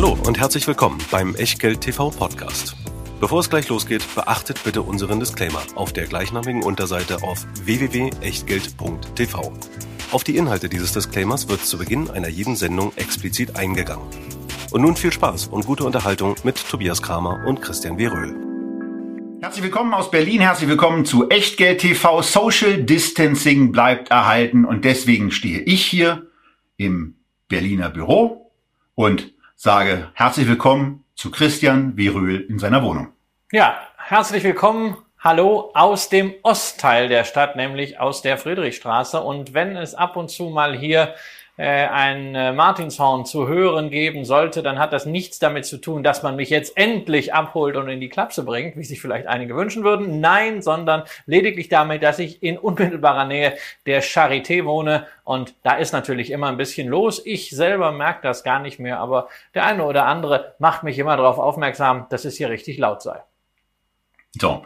Hallo und herzlich willkommen beim Echtgeld TV Podcast. Bevor es gleich losgeht, beachtet bitte unseren Disclaimer auf der gleichnamigen Unterseite auf www.echtgeld.tv. Auf die Inhalte dieses Disclaimers wird zu Beginn einer jeden Sendung explizit eingegangen. Und nun viel Spaß und gute Unterhaltung mit Tobias Kramer und Christian W. Röhl. Herzlich willkommen aus Berlin, herzlich willkommen zu Echtgeld TV. Social Distancing bleibt erhalten und deswegen stehe ich hier im Berliner Büro und sage herzlich willkommen zu Christian. Röhl in seiner Wohnung. Ja, herzlich willkommen. Hallo aus dem Ostteil der Stadt, nämlich aus der Friedrichstraße. Und wenn es ab und zu mal hier ein äh, Martinshorn zu hören geben sollte, dann hat das nichts damit zu tun, dass man mich jetzt endlich abholt und in die Klapse bringt, wie sich vielleicht einige wünschen würden. Nein, sondern lediglich damit, dass ich in unmittelbarer Nähe der Charité wohne und da ist natürlich immer ein bisschen los. Ich selber merke das gar nicht mehr, aber der eine oder andere macht mich immer darauf aufmerksam, dass es hier richtig laut sei. So,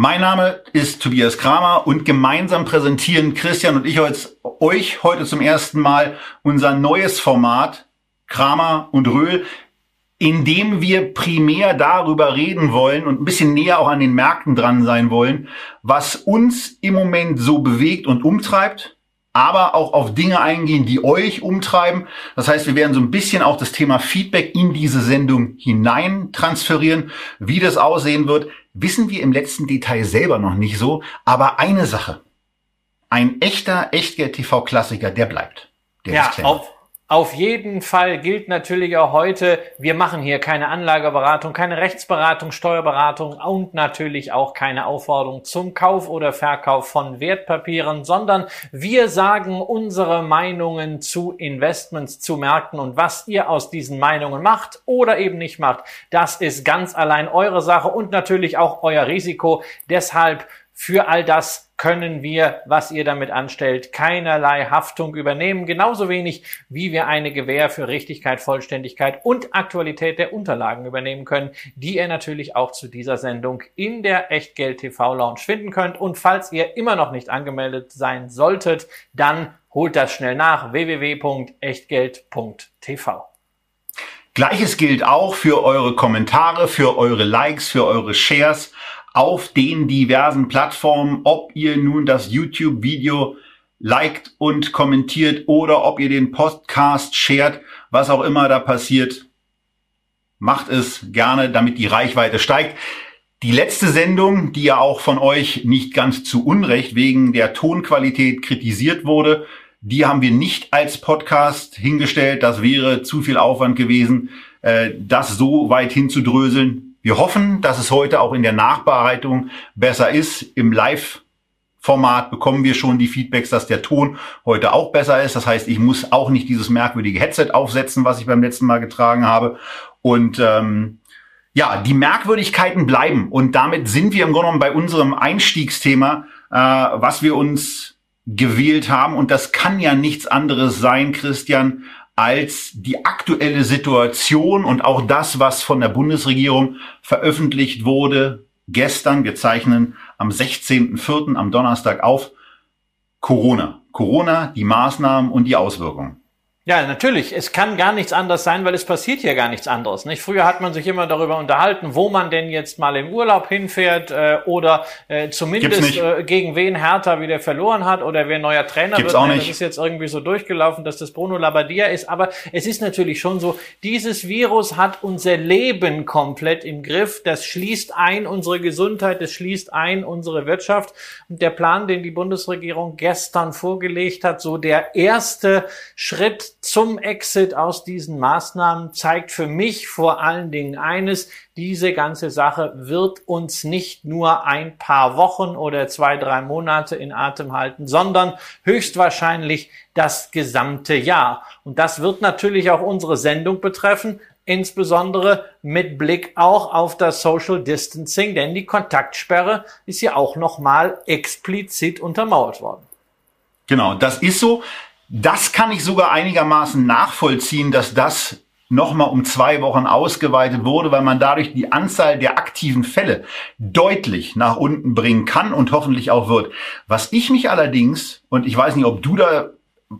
mein Name ist Tobias Kramer und gemeinsam präsentieren Christian und ich euch heute zum ersten Mal unser neues Format Kramer und Röhl, in dem wir primär darüber reden wollen und ein bisschen näher auch an den Märkten dran sein wollen, was uns im Moment so bewegt und umtreibt, aber auch auf Dinge eingehen, die euch umtreiben. Das heißt, wir werden so ein bisschen auch das Thema Feedback in diese Sendung hinein transferieren. Wie das aussehen wird, wissen wir im letzten Detail selber noch nicht so. Aber eine Sache. Ein echter Echtgeld-TV-Klassiker, der bleibt. Der ja, auf, auf jeden Fall gilt natürlich auch heute, wir machen hier keine Anlageberatung, keine Rechtsberatung, Steuerberatung und natürlich auch keine Aufforderung zum Kauf oder Verkauf von Wertpapieren, sondern wir sagen unsere Meinungen zu Investments, zu Märkten und was ihr aus diesen Meinungen macht oder eben nicht macht, das ist ganz allein eure Sache und natürlich auch euer Risiko. Deshalb für all das können wir, was ihr damit anstellt, keinerlei Haftung übernehmen, genauso wenig wie wir eine Gewähr für Richtigkeit, Vollständigkeit und Aktualität der Unterlagen übernehmen können, die ihr natürlich auch zu dieser Sendung in der Echtgeld TV Lounge finden könnt. Und falls ihr immer noch nicht angemeldet sein solltet, dann holt das schnell nach www.echtgeld.tv. Gleiches gilt auch für eure Kommentare, für eure Likes, für eure Shares auf den diversen Plattformen, ob ihr nun das YouTube-Video liked und kommentiert oder ob ihr den Podcast shared, was auch immer da passiert, macht es gerne, damit die Reichweite steigt. Die letzte Sendung, die ja auch von euch nicht ganz zu Unrecht wegen der Tonqualität kritisiert wurde, die haben wir nicht als Podcast hingestellt. Das wäre zu viel Aufwand gewesen, äh, das so weit hinzudröseln. Wir hoffen, dass es heute auch in der Nachbereitung besser ist. Im Live-Format bekommen wir schon die Feedbacks, dass der Ton heute auch besser ist. Das heißt, ich muss auch nicht dieses merkwürdige Headset aufsetzen, was ich beim letzten Mal getragen habe. Und ähm, ja, die Merkwürdigkeiten bleiben. Und damit sind wir im Grunde genommen bei unserem Einstiegsthema, äh, was wir uns gewählt haben. Und das kann ja nichts anderes sein, Christian, als die aktuelle Situation und auch das, was von der Bundesregierung veröffentlicht wurde gestern. Wir zeichnen am 16.04. am Donnerstag auf. Corona. Corona, die Maßnahmen und die Auswirkungen. Ja, natürlich. Es kann gar nichts anderes sein, weil es passiert hier gar nichts anderes. Nicht? Früher hat man sich immer darüber unterhalten, wo man denn jetzt mal im Urlaub hinfährt äh, oder äh, zumindest äh, gegen wen Hertha wieder verloren hat oder wer neuer Trainer Gibt's wird. Auch nicht. Das ist jetzt irgendwie so durchgelaufen, dass das Bruno Labbadia ist. Aber es ist natürlich schon so, dieses Virus hat unser Leben komplett im Griff. Das schließt ein unsere Gesundheit, das schließt ein unsere Wirtschaft. Und der Plan, den die Bundesregierung gestern vorgelegt hat, so der erste Schritt zum Exit aus diesen Maßnahmen zeigt für mich vor allen Dingen eines, diese ganze Sache wird uns nicht nur ein paar Wochen oder zwei, drei Monate in Atem halten, sondern höchstwahrscheinlich das gesamte Jahr. Und das wird natürlich auch unsere Sendung betreffen, insbesondere mit Blick auch auf das Social Distancing, denn die Kontaktsperre ist ja auch nochmal explizit untermauert worden. Genau, das ist so. Das kann ich sogar einigermaßen nachvollziehen, dass das nochmal um zwei Wochen ausgeweitet wurde, weil man dadurch die Anzahl der aktiven Fälle deutlich nach unten bringen kann und hoffentlich auch wird. Was ich mich allerdings, und ich weiß nicht, ob du da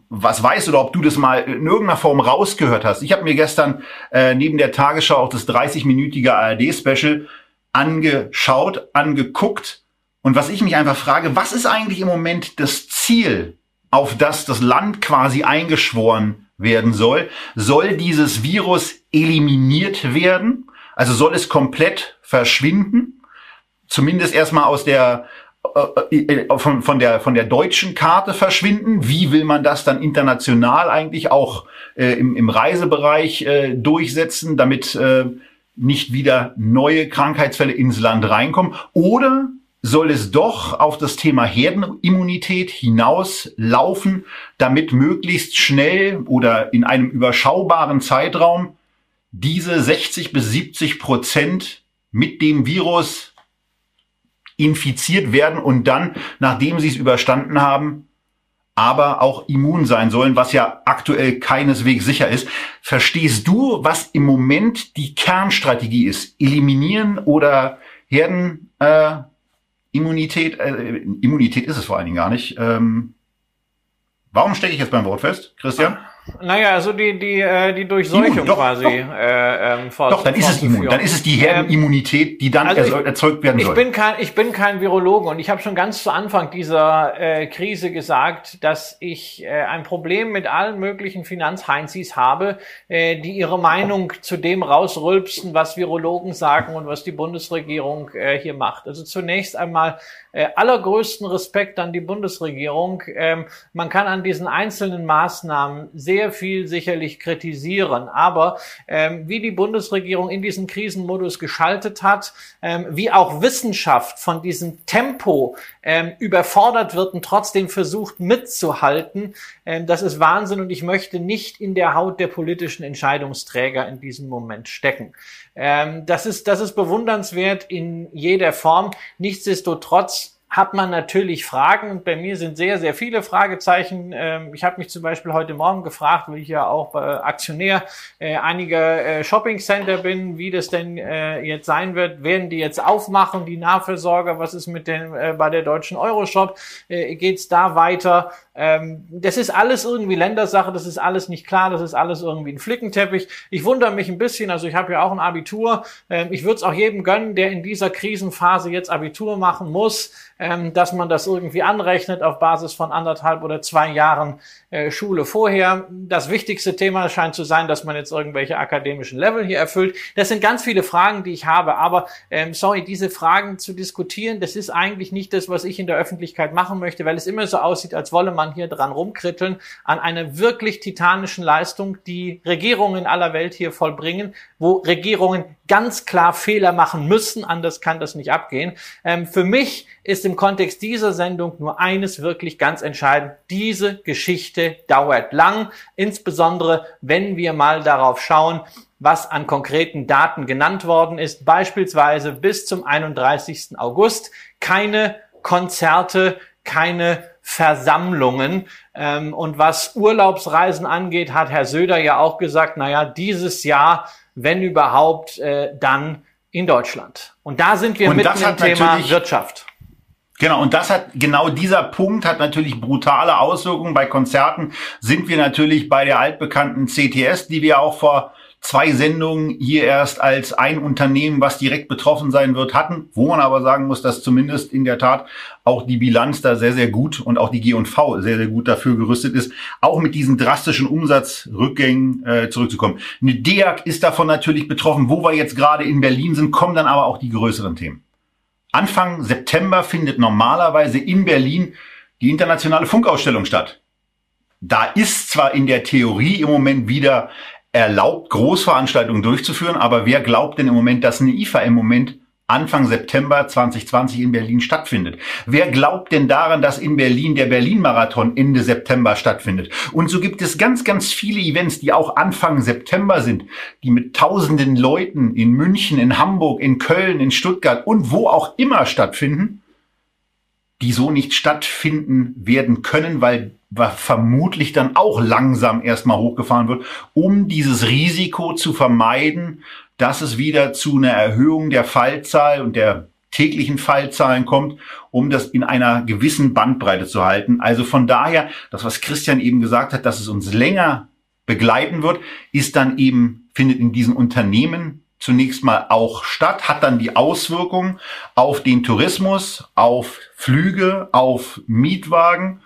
was weißt oder ob du das mal in irgendeiner Form rausgehört hast. Ich habe mir gestern äh, neben der Tagesschau auch das 30-minütige ARD-Special angeschaut, angeguckt. Und was ich mich einfach frage, was ist eigentlich im Moment das Ziel, auf das das Land quasi eingeschworen werden soll? Soll dieses Virus eliminiert werden? Also soll es komplett verschwinden? Zumindest erstmal aus der äh, äh, von, von, der, von der deutschen Karte verschwinden? Wie will man das dann international eigentlich auch äh, im, im Reisebereich äh, durchsetzen, damit äh, nicht wieder neue Krankheitsfälle ins Land reinkommen? Oder soll es doch auf das Thema Herdenimmunität hinauslaufen, damit möglichst schnell oder in einem überschaubaren Zeitraum diese 60 bis 70 Prozent mit dem Virus infiziert werden und dann, nachdem sie es überstanden haben, aber auch immun sein sollen, was ja aktuell keineswegs sicher ist. Verstehst du, was im Moment die Kernstrategie ist? Eliminieren oder Herdenimmunität? Äh, äh, Immunität ist es vor allen Dingen gar nicht. Ähm, warum stecke ich jetzt beim Wort fest, Christian? Naja, also die, die, äh, die Durchseuchung Immun, doch, quasi. Doch, äh, ähm, vor, doch dann ist es immun. Dann ist es die Herdenimmunität, die dann also ich, erzeugt werden soll. Ich bin kein, ich bin kein Virologe und ich habe schon ganz zu Anfang dieser äh, Krise gesagt, dass ich äh, ein Problem mit allen möglichen Finanzheinzis habe, äh, die ihre Meinung zu dem rausrülpsen, was Virologen sagen und was die Bundesregierung äh, hier macht. Also zunächst einmal äh, allergrößten Respekt an die Bundesregierung. Ähm, man kann an diesen einzelnen Maßnahmen sehr viel sicherlich kritisieren, aber ähm, wie die Bundesregierung in diesen Krisenmodus geschaltet hat, ähm, wie auch Wissenschaft von diesem Tempo ähm, überfordert wird und trotzdem versucht mitzuhalten, ähm, das ist Wahnsinn und ich möchte nicht in der Haut der politischen Entscheidungsträger in diesem Moment stecken. Ähm, das ist, das ist bewundernswert in jeder Form. Nichtsdestotrotz hat man natürlich Fragen und bei mir sind sehr, sehr viele Fragezeichen. Ähm, ich habe mich zum Beispiel heute Morgen gefragt, weil ich ja auch Aktionär äh, einiger äh, Shopping-Center bin, wie das denn äh, jetzt sein wird. Werden die jetzt aufmachen, die Nahversorger? Was ist mit den bei der deutschen Euroshop? Geht es da weiter? Ähm, das ist alles irgendwie Ländersache, das ist alles nicht klar, das ist alles irgendwie ein Flickenteppich. Ich wundere mich ein bisschen, also ich habe ja auch ein Abitur. Ähm, ich würde es auch jedem gönnen, der in dieser Krisenphase jetzt Abitur machen muss, ähm, dass man das irgendwie anrechnet auf Basis von anderthalb oder zwei Jahren äh, Schule vorher. Das wichtigste Thema scheint zu sein, dass man jetzt irgendwelche akademischen Level hier erfüllt. Das sind ganz viele Fragen, die ich habe, aber ähm, sorry, diese Fragen zu diskutieren, das ist eigentlich nicht das, was ich in der Öffentlichkeit machen möchte, weil es immer so aussieht, als wolle man hier dran rumkritteln, an einer wirklich titanischen Leistung, die Regierungen aller Welt hier vollbringen, wo Regierungen ganz klar Fehler machen müssen, anders kann das nicht abgehen. Ähm, für mich ist im Kontext dieser Sendung nur eines wirklich ganz entscheidend. Diese Geschichte dauert lang, insbesondere wenn wir mal darauf schauen, was an konkreten Daten genannt worden ist, beispielsweise bis zum 31. August keine Konzerte, keine Versammlungen. Ähm, und was Urlaubsreisen angeht, hat Herr Söder ja auch gesagt, naja, dieses Jahr, wenn überhaupt, äh, dann in Deutschland. Und da sind wir und mitten im Thema Wirtschaft. Genau, und das hat, genau dieser Punkt hat natürlich brutale Auswirkungen. Bei Konzerten sind wir natürlich bei der altbekannten CTS, die wir auch vor zwei Sendungen hier erst als ein Unternehmen, was direkt betroffen sein wird, hatten, wo man aber sagen muss, dass zumindest in der Tat auch die Bilanz da sehr, sehr gut und auch die G&V sehr, sehr gut dafür gerüstet ist, auch mit diesen drastischen Umsatzrückgängen äh, zurückzukommen. Eine DEAG ist davon natürlich betroffen. Wo wir jetzt gerade in Berlin sind, kommen dann aber auch die größeren Themen. Anfang September findet normalerweise in Berlin die internationale Funkausstellung statt. Da ist zwar in der Theorie im Moment wieder erlaubt, Großveranstaltungen durchzuführen. Aber wer glaubt denn im Moment, dass eine IFA im Moment Anfang September 2020 in Berlin stattfindet. Wer glaubt denn daran, dass in Berlin der Berlin-Marathon Ende September stattfindet? Und so gibt es ganz, ganz viele Events, die auch Anfang September sind, die mit tausenden Leuten in München, in Hamburg, in Köln, in Stuttgart und wo auch immer stattfinden, die so nicht stattfinden werden können, weil vermutlich dann auch langsam erstmal hochgefahren wird, um dieses Risiko zu vermeiden, dass es wieder zu einer Erhöhung der Fallzahl und der täglichen Fallzahlen kommt, um das in einer gewissen Bandbreite zu halten. Also von daher, das, was Christian eben gesagt hat, dass es uns länger begleiten wird, ist dann eben, findet in diesen Unternehmen zunächst mal auch statt, hat dann die Auswirkungen auf den Tourismus, auf Flüge, auf Mietwagen.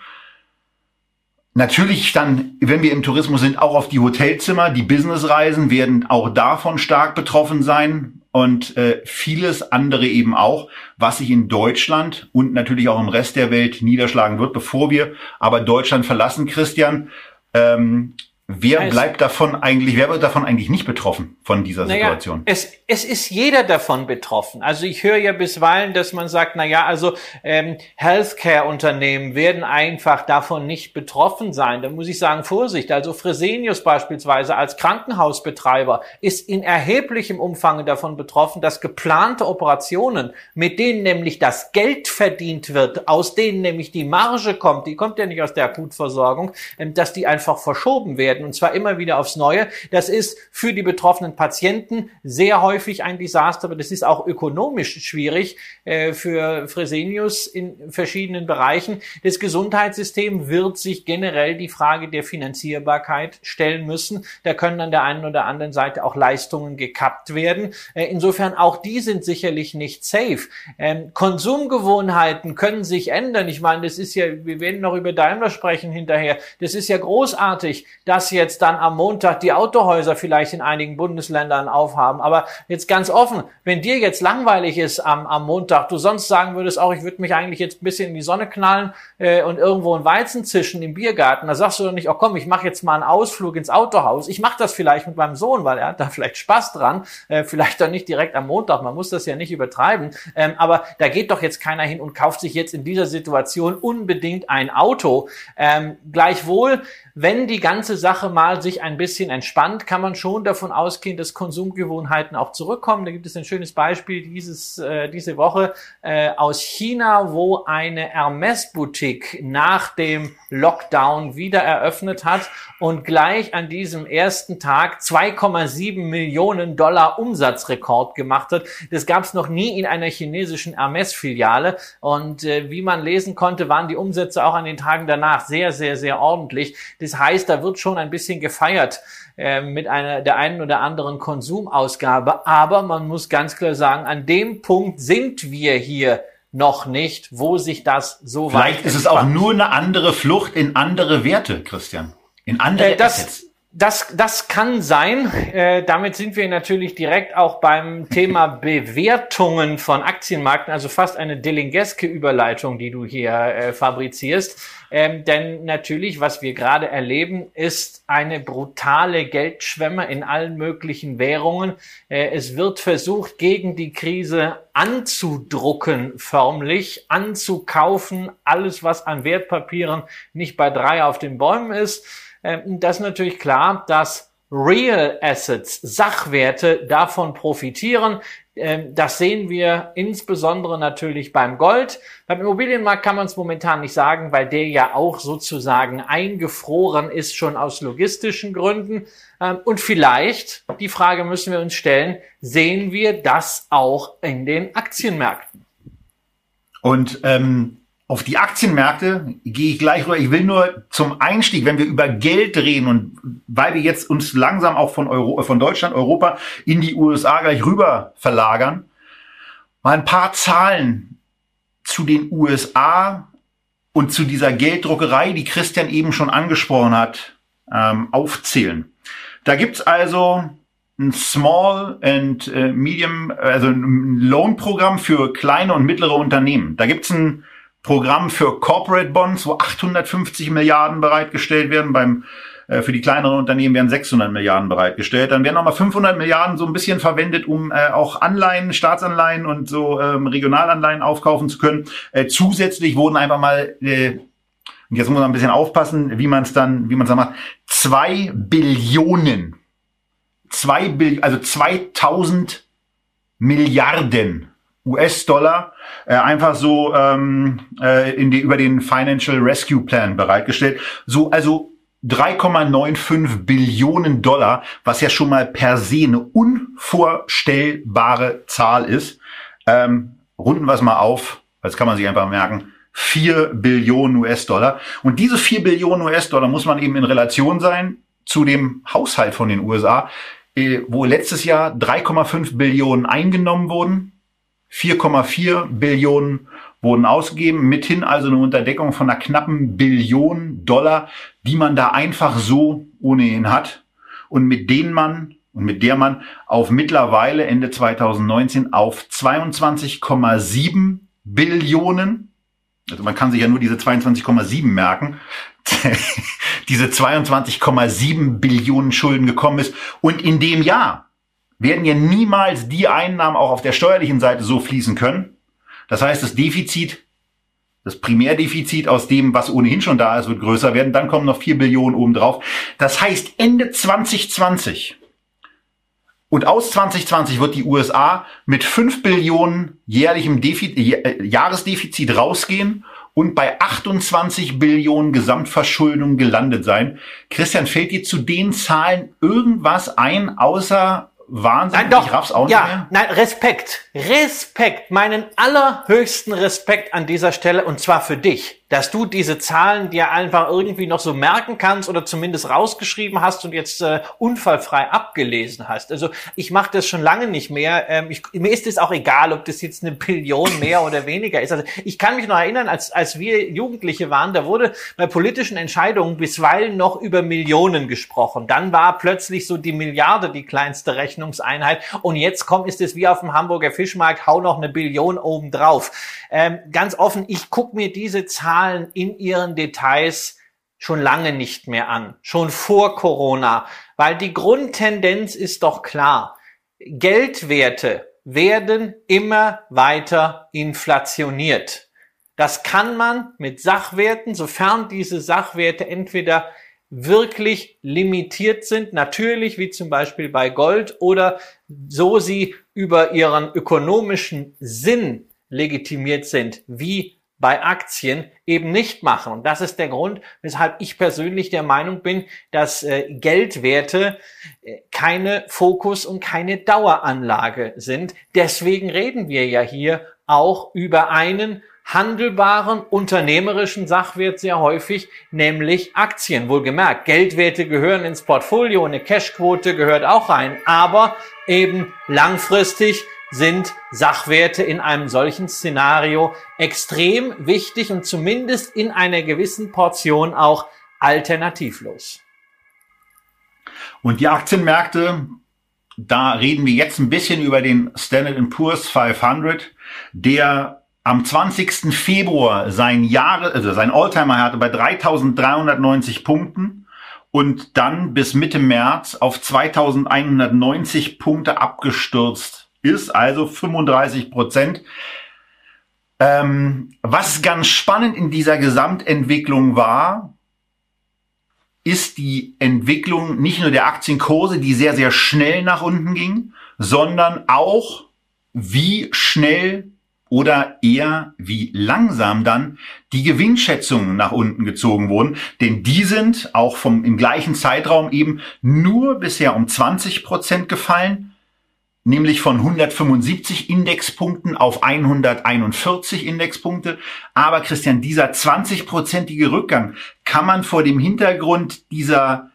Natürlich dann, wenn wir im Tourismus sind, auch auf die Hotelzimmer. Die Businessreisen werden auch davon stark betroffen sein und äh, vieles andere eben auch, was sich in Deutschland und natürlich auch im Rest der Welt niederschlagen wird, bevor wir aber Deutschland verlassen, Christian. Ähm, Wer also, bleibt davon eigentlich, wer wird davon eigentlich nicht betroffen von dieser naja, Situation? Es, es ist jeder davon betroffen. Also ich höre ja bisweilen, dass man sagt, na ja, also ähm, Healthcare-Unternehmen werden einfach davon nicht betroffen sein. Da muss ich sagen, Vorsicht. Also Fresenius beispielsweise als Krankenhausbetreiber ist in erheblichem Umfang davon betroffen, dass geplante Operationen, mit denen nämlich das Geld verdient wird, aus denen nämlich die Marge kommt, die kommt ja nicht aus der Akutversorgung, ähm, dass die einfach verschoben werden werden und zwar immer wieder aufs Neue. Das ist für die betroffenen Patienten sehr häufig ein Desaster, aber das ist auch ökonomisch schwierig äh, für Fresenius in verschiedenen Bereichen. Das Gesundheitssystem wird sich generell die Frage der Finanzierbarkeit stellen müssen. Da können an der einen oder anderen Seite auch Leistungen gekappt werden. Äh, insofern auch die sind sicherlich nicht safe. Ähm, Konsumgewohnheiten können sich ändern. Ich meine, das ist ja, wir werden noch über Daimler sprechen hinterher. Das ist ja großartig, dass dass jetzt dann am Montag die Autohäuser vielleicht in einigen Bundesländern aufhaben. Aber jetzt ganz offen, wenn dir jetzt langweilig ist am, am Montag, du sonst sagen würdest, auch ich würde mich eigentlich jetzt ein bisschen in die Sonne knallen äh, und irgendwo ein Weizen zischen im Biergarten, da sagst du doch nicht, oh komm, ich mache jetzt mal einen Ausflug ins Autohaus. Ich mache das vielleicht mit meinem Sohn, weil er hat da vielleicht Spaß dran, äh, vielleicht dann nicht direkt am Montag, man muss das ja nicht übertreiben. Ähm, aber da geht doch jetzt keiner hin und kauft sich jetzt in dieser Situation unbedingt ein Auto. Ähm, gleichwohl wenn die ganze Sache mal sich ein bisschen entspannt, kann man schon davon ausgehen, dass Konsumgewohnheiten auch zurückkommen. Da gibt es ein schönes Beispiel dieses, äh, diese Woche äh, aus China, wo eine Hermes-Boutique nach dem Lockdown wieder eröffnet hat und gleich an diesem ersten Tag 2,7 Millionen Dollar Umsatzrekord gemacht hat. Das gab es noch nie in einer chinesischen Hermes-Filiale. Und äh, wie man lesen konnte, waren die Umsätze auch an den Tagen danach sehr, sehr, sehr ordentlich. Das heißt, da wird schon ein bisschen gefeiert äh, mit einer der einen oder anderen Konsumausgabe. Aber man muss ganz klar sagen, an dem Punkt sind wir hier noch nicht, wo sich das so Vielleicht weit Vielleicht ist es auch nur eine andere Flucht in andere Werte, Christian. In andere äh, das, Assets. Das, das kann sein. Äh, damit sind wir natürlich direkt auch beim Thema Bewertungen von Aktienmärkten, also fast eine Delingeske Überleitung, die du hier äh, fabrizierst. Ähm, denn natürlich, was wir gerade erleben, ist eine brutale Geldschwemme in allen möglichen Währungen. Äh, es wird versucht, gegen die Krise anzudrucken, förmlich, anzukaufen, alles, was an Wertpapieren nicht bei drei auf den Bäumen ist. Ähm, das ist natürlich klar, dass Real Assets, Sachwerte davon profitieren. Ähm, das sehen wir insbesondere natürlich beim Gold. Beim Immobilienmarkt kann man es momentan nicht sagen, weil der ja auch sozusagen eingefroren ist, schon aus logistischen Gründen. Ähm, und vielleicht, die Frage müssen wir uns stellen, sehen wir das auch in den Aktienmärkten? Und ähm, auf die Aktienmärkte gehe ich gleich rüber. Ich will nur zum Einstieg, wenn wir über Geld reden und weil wir jetzt uns langsam auch von, Euro, von Deutschland, Europa in die USA gleich rüber verlagern, mal ein paar Zahlen zu den USA und zu dieser Gelddruckerei, die Christian eben schon angesprochen hat, ähm, aufzählen. Da gibt's also ein Small and äh, Medium, also ein Lohnprogramm für kleine und mittlere Unternehmen. Da gibt's ein Programm für Corporate Bonds, wo 850 Milliarden bereitgestellt werden. Beim äh, für die kleineren Unternehmen werden 600 Milliarden bereitgestellt. Dann werden nochmal 500 Milliarden so ein bisschen verwendet, um äh, auch Anleihen, Staatsanleihen und so ähm, Regionalanleihen aufkaufen zu können. Äh, zusätzlich wurden einfach mal äh, und jetzt muss man ein bisschen aufpassen, wie man es dann, wie man es dann macht. Zwei Billionen, zwei Bill also 2000 Milliarden US-Dollar äh, einfach so ähm, äh, in die, über den Financial Rescue Plan bereitgestellt. So also 3,95 Billionen Dollar, was ja schon mal per se eine unvorstellbare Zahl ist. Ähm, runden wir es mal auf, das kann man sich einfach merken, 4 Billionen US-Dollar. Und diese 4 Billionen US-Dollar muss man eben in Relation sein zu dem Haushalt von den USA, äh, wo letztes Jahr 3,5 Billionen eingenommen wurden, 4,4 Billionen wurden ausgegeben, mithin also eine Unterdeckung von einer knappen Billion Dollar, die man da einfach so ohnehin hat und mit denen man und mit der man auf mittlerweile Ende 2019 auf 22,7 Billionen, also man kann sich ja nur diese 22,7 merken, diese 22,7 Billionen Schulden gekommen ist. Und in dem Jahr werden ja niemals die Einnahmen auch auf der steuerlichen Seite so fließen können. Das heißt, das Defizit, das Primärdefizit aus dem, was ohnehin schon da ist, wird größer werden. Dann kommen noch 4 Billionen obendrauf. Das heißt, Ende 2020 und aus 2020 wird die USA mit 5 Billionen jährlichem Defizit, äh, Jahresdefizit rausgehen und bei 28 Billionen Gesamtverschuldung gelandet sein. Christian, fällt dir zu den Zahlen irgendwas ein, außer Wahnsinn? Nein, doch. Ich raff's auch ja, nicht mehr. nein, Respekt. Respekt. Meinen allerhöchsten Respekt an dieser Stelle und zwar für dich dass du diese Zahlen dir einfach irgendwie noch so merken kannst oder zumindest rausgeschrieben hast und jetzt äh, unfallfrei abgelesen hast. Also ich mache das schon lange nicht mehr. Ähm, ich, mir ist es auch egal, ob das jetzt eine Billion mehr oder weniger ist. Also ich kann mich noch erinnern, als, als wir Jugendliche waren, da wurde bei politischen Entscheidungen bisweilen noch über Millionen gesprochen. Dann war plötzlich so die Milliarde die kleinste Rechnungseinheit und jetzt kommt, ist es wie auf dem Hamburger Fischmarkt, hau noch eine Billion obendrauf. Ähm, ganz offen, ich gucke mir diese Zahlen in ihren Details schon lange nicht mehr an, schon vor Corona, weil die Grundtendenz ist doch klar. Geldwerte werden immer weiter inflationiert. Das kann man mit Sachwerten, sofern diese Sachwerte entweder wirklich limitiert sind, natürlich wie zum Beispiel bei Gold oder so sie über ihren ökonomischen Sinn legitimiert sind, wie bei Aktien eben nicht machen. Und das ist der Grund, weshalb ich persönlich der Meinung bin, dass äh, Geldwerte äh, keine Fokus- und keine Daueranlage sind. Deswegen reden wir ja hier auch über einen handelbaren unternehmerischen Sachwert sehr häufig, nämlich Aktien. Wohlgemerkt, Geldwerte gehören ins Portfolio, eine Cashquote gehört auch rein, aber eben langfristig sind Sachwerte in einem solchen Szenario extrem wichtig und zumindest in einer gewissen Portion auch alternativlos. Und die Aktienmärkte, da reden wir jetzt ein bisschen über den Standard Poor's 500, der am 20. Februar sein Jahre, also sein Alltimer hatte bei 3390 Punkten und dann bis Mitte März auf 2190 Punkte abgestürzt ist, also 35 Prozent. Ähm, was ganz spannend in dieser Gesamtentwicklung war, ist die Entwicklung nicht nur der Aktienkurse, die sehr, sehr schnell nach unten ging, sondern auch wie schnell oder eher wie langsam dann die Gewinnschätzungen nach unten gezogen wurden. Denn die sind auch vom, im gleichen Zeitraum eben nur bisher um 20 Prozent gefallen nämlich von 175 Indexpunkten auf 141 Indexpunkte. Aber Christian, dieser 20-prozentige Rückgang kann man vor dem Hintergrund dieser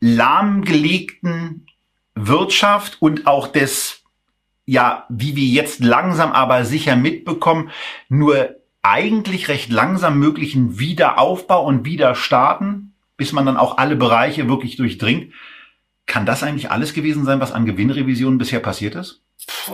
lahmgelegten Wirtschaft und auch des, ja, wie wir jetzt langsam aber sicher mitbekommen, nur eigentlich recht langsam möglichen Wiederaufbau und Wiederstarten, bis man dann auch alle Bereiche wirklich durchdringt, kann das eigentlich alles gewesen sein, was an Gewinnrevisionen bisher passiert ist?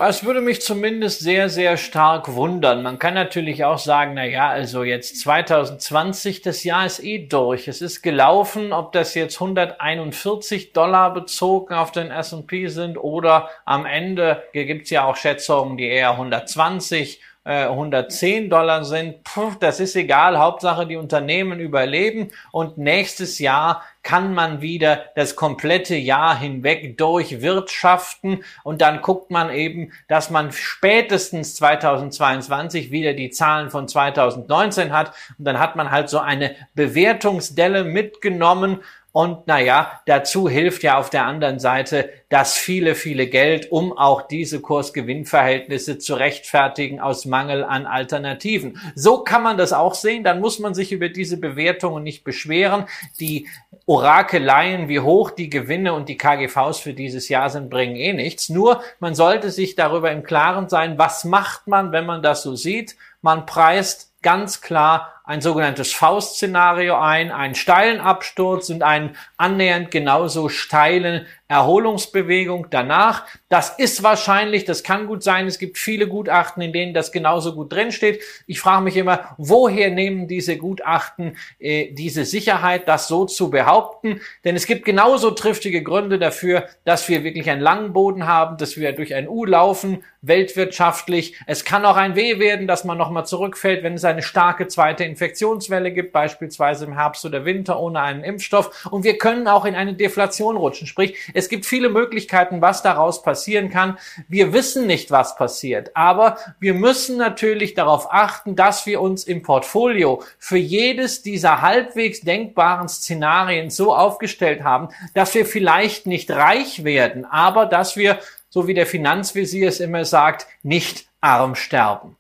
Es würde mich zumindest sehr, sehr stark wundern. Man kann natürlich auch sagen, na ja, also jetzt 2020, das Jahr ist eh durch. Es ist gelaufen, ob das jetzt 141 Dollar bezogen auf den S&P sind oder am Ende gibt's ja auch Schätzungen, die eher 120 110 äh, Dollar sind, Puh, das ist egal. Hauptsache, die Unternehmen überleben und nächstes Jahr kann man wieder das komplette Jahr hinweg durchwirtschaften. Und dann guckt man eben, dass man spätestens 2022 wieder die Zahlen von 2019 hat. Und dann hat man halt so eine Bewertungsdelle mitgenommen Und naja, dazu hilft ja auf der anderen Seite das viele, viele Geld, um auch diese Kursgewinnverhältnisse zu rechtfertigen aus Mangel an Alternativen. So kann man das auch sehen. Dann muss man sich über diese Bewertungen nicht beschweren. Die Orakeleien, wie hoch die Gewinne und die KGVs für dieses Jahr sind, bringen eh nichts. Nur man sollte sich darüber im Klaren sein, was macht man, wenn man das so sieht. Man preist ganz klar ein sogenanntes Faust-Szenario ein, einen steilen Absturz und einen annähernd genauso steilen Erholungsbewegung danach. Das ist wahrscheinlich, das kann gut sein. Es gibt viele Gutachten, in denen das genauso gut drinsteht. Ich frage mich immer, woher nehmen diese Gutachten äh, diese Sicherheit, das so zu behaupten? Denn es gibt genauso triftige Gründe dafür, dass wir wirklich einen langen Boden haben, dass wir durch ein U laufen, weltwirtschaftlich. Es kann auch ein W werden, dass man nochmal zurückfällt, wenn es eine starke zweite Infektionswelle gibt, beispielsweise im Herbst oder Winter ohne einen Impfstoff. Und wir können auch in eine Deflation rutschen. Sprich, es gibt viele Möglichkeiten, was daraus passieren kann. Wir wissen nicht, was passiert, aber wir müssen natürlich darauf achten, dass wir uns im Portfolio für jedes dieser halbwegs denkbaren Szenarien so aufgestellt haben, dass wir vielleicht nicht reich werden, aber dass wir, so wie der Finanzvisier es immer sagt, nicht arm sterben.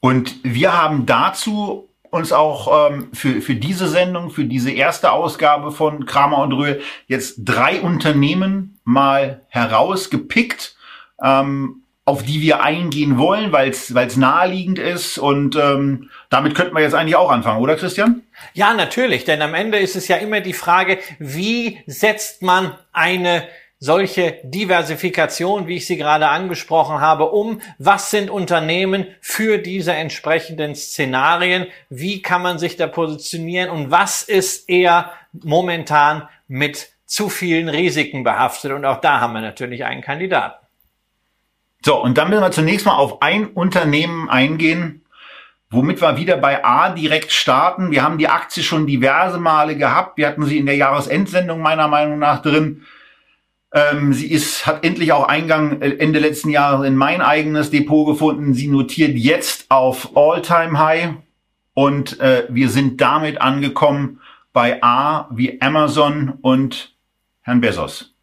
Und wir haben dazu uns auch ähm, für, für diese Sendung, für diese erste Ausgabe von Kramer und Röhl jetzt drei Unternehmen mal herausgepickt, ähm, auf die wir eingehen wollen, weil es naheliegend ist. Und ähm, damit könnten wir jetzt eigentlich auch anfangen, oder Christian? Ja, natürlich, denn am Ende ist es ja immer die Frage, wie setzt man eine solche Diversifikation, wie ich sie gerade angesprochen habe, um? Was sind Unternehmen für diese entsprechenden Szenarien? Wie kann man sich da positionieren? Und was ist eher momentan mit zu vielen Risiken behaftet? Und auch da haben wir natürlich einen Kandidaten. So, und dann müssen wir zunächst mal auf ein Unternehmen eingehen, womit wir wieder bei A direkt starten. Wir haben die Aktie schon diverse Male gehabt. Wir hatten sie in der Jahresendsendung meiner Meinung nach drin. Ähm, sie ist, hat endlich auch Eingang äh, Ende letzten Jahres in mein eigenes Depot gefunden. Sie notiert jetzt auf All-Time High und äh, wir sind damit angekommen bei A wie Amazon und Herrn Bezos.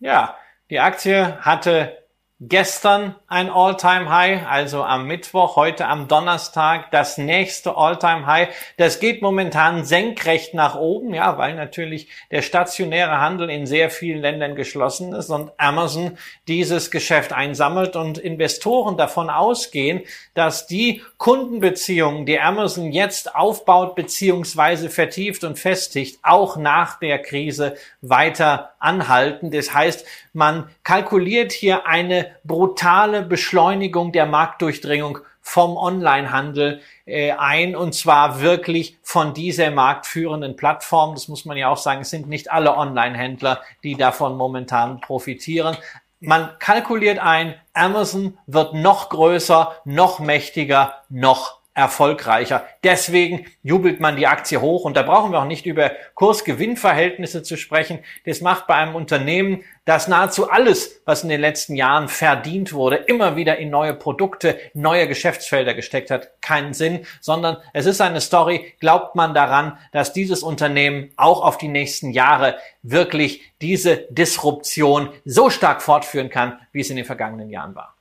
Ja, die Aktie hatte Gestern ein All-Time-High, also am Mittwoch, heute am Donnerstag das nächste All-Time-High. Das geht momentan senkrecht nach oben, ja, weil natürlich der stationäre Handel in sehr vielen Ländern geschlossen ist und Amazon dieses Geschäft einsammelt und Investoren davon ausgehen, dass die Kundenbeziehungen, die Amazon jetzt aufbaut beziehungsweise vertieft und festigt, auch nach der Krise weiter anhalten. Das heißt, man kalkuliert hier eine brutale Beschleunigung der Marktdurchdringung vom Onlinehandel äh, ein und zwar wirklich von dieser marktführenden Plattform. Das muss man ja auch sagen, es sind nicht alle Online-Händler, die davon momentan profitieren. Man kalkuliert ein, Amazon wird noch größer, noch mächtiger, noch erfolgreicher. Deswegen jubelt man die Aktie hoch und da brauchen wir auch nicht über Kurs-Gewinn-Verhältnisse zu sprechen. Das macht bei einem Unternehmen, das nahezu alles, was in den letzten Jahren verdient wurde, immer wieder in neue Produkte, neue Geschäftsfelder gesteckt hat, keinen Sinn, sondern es ist eine Story, glaubt man daran, dass dieses Unternehmen auch auf die nächsten Jahre wirklich diese Disruption so stark fortführen kann, wie es in den vergangenen Jahren war.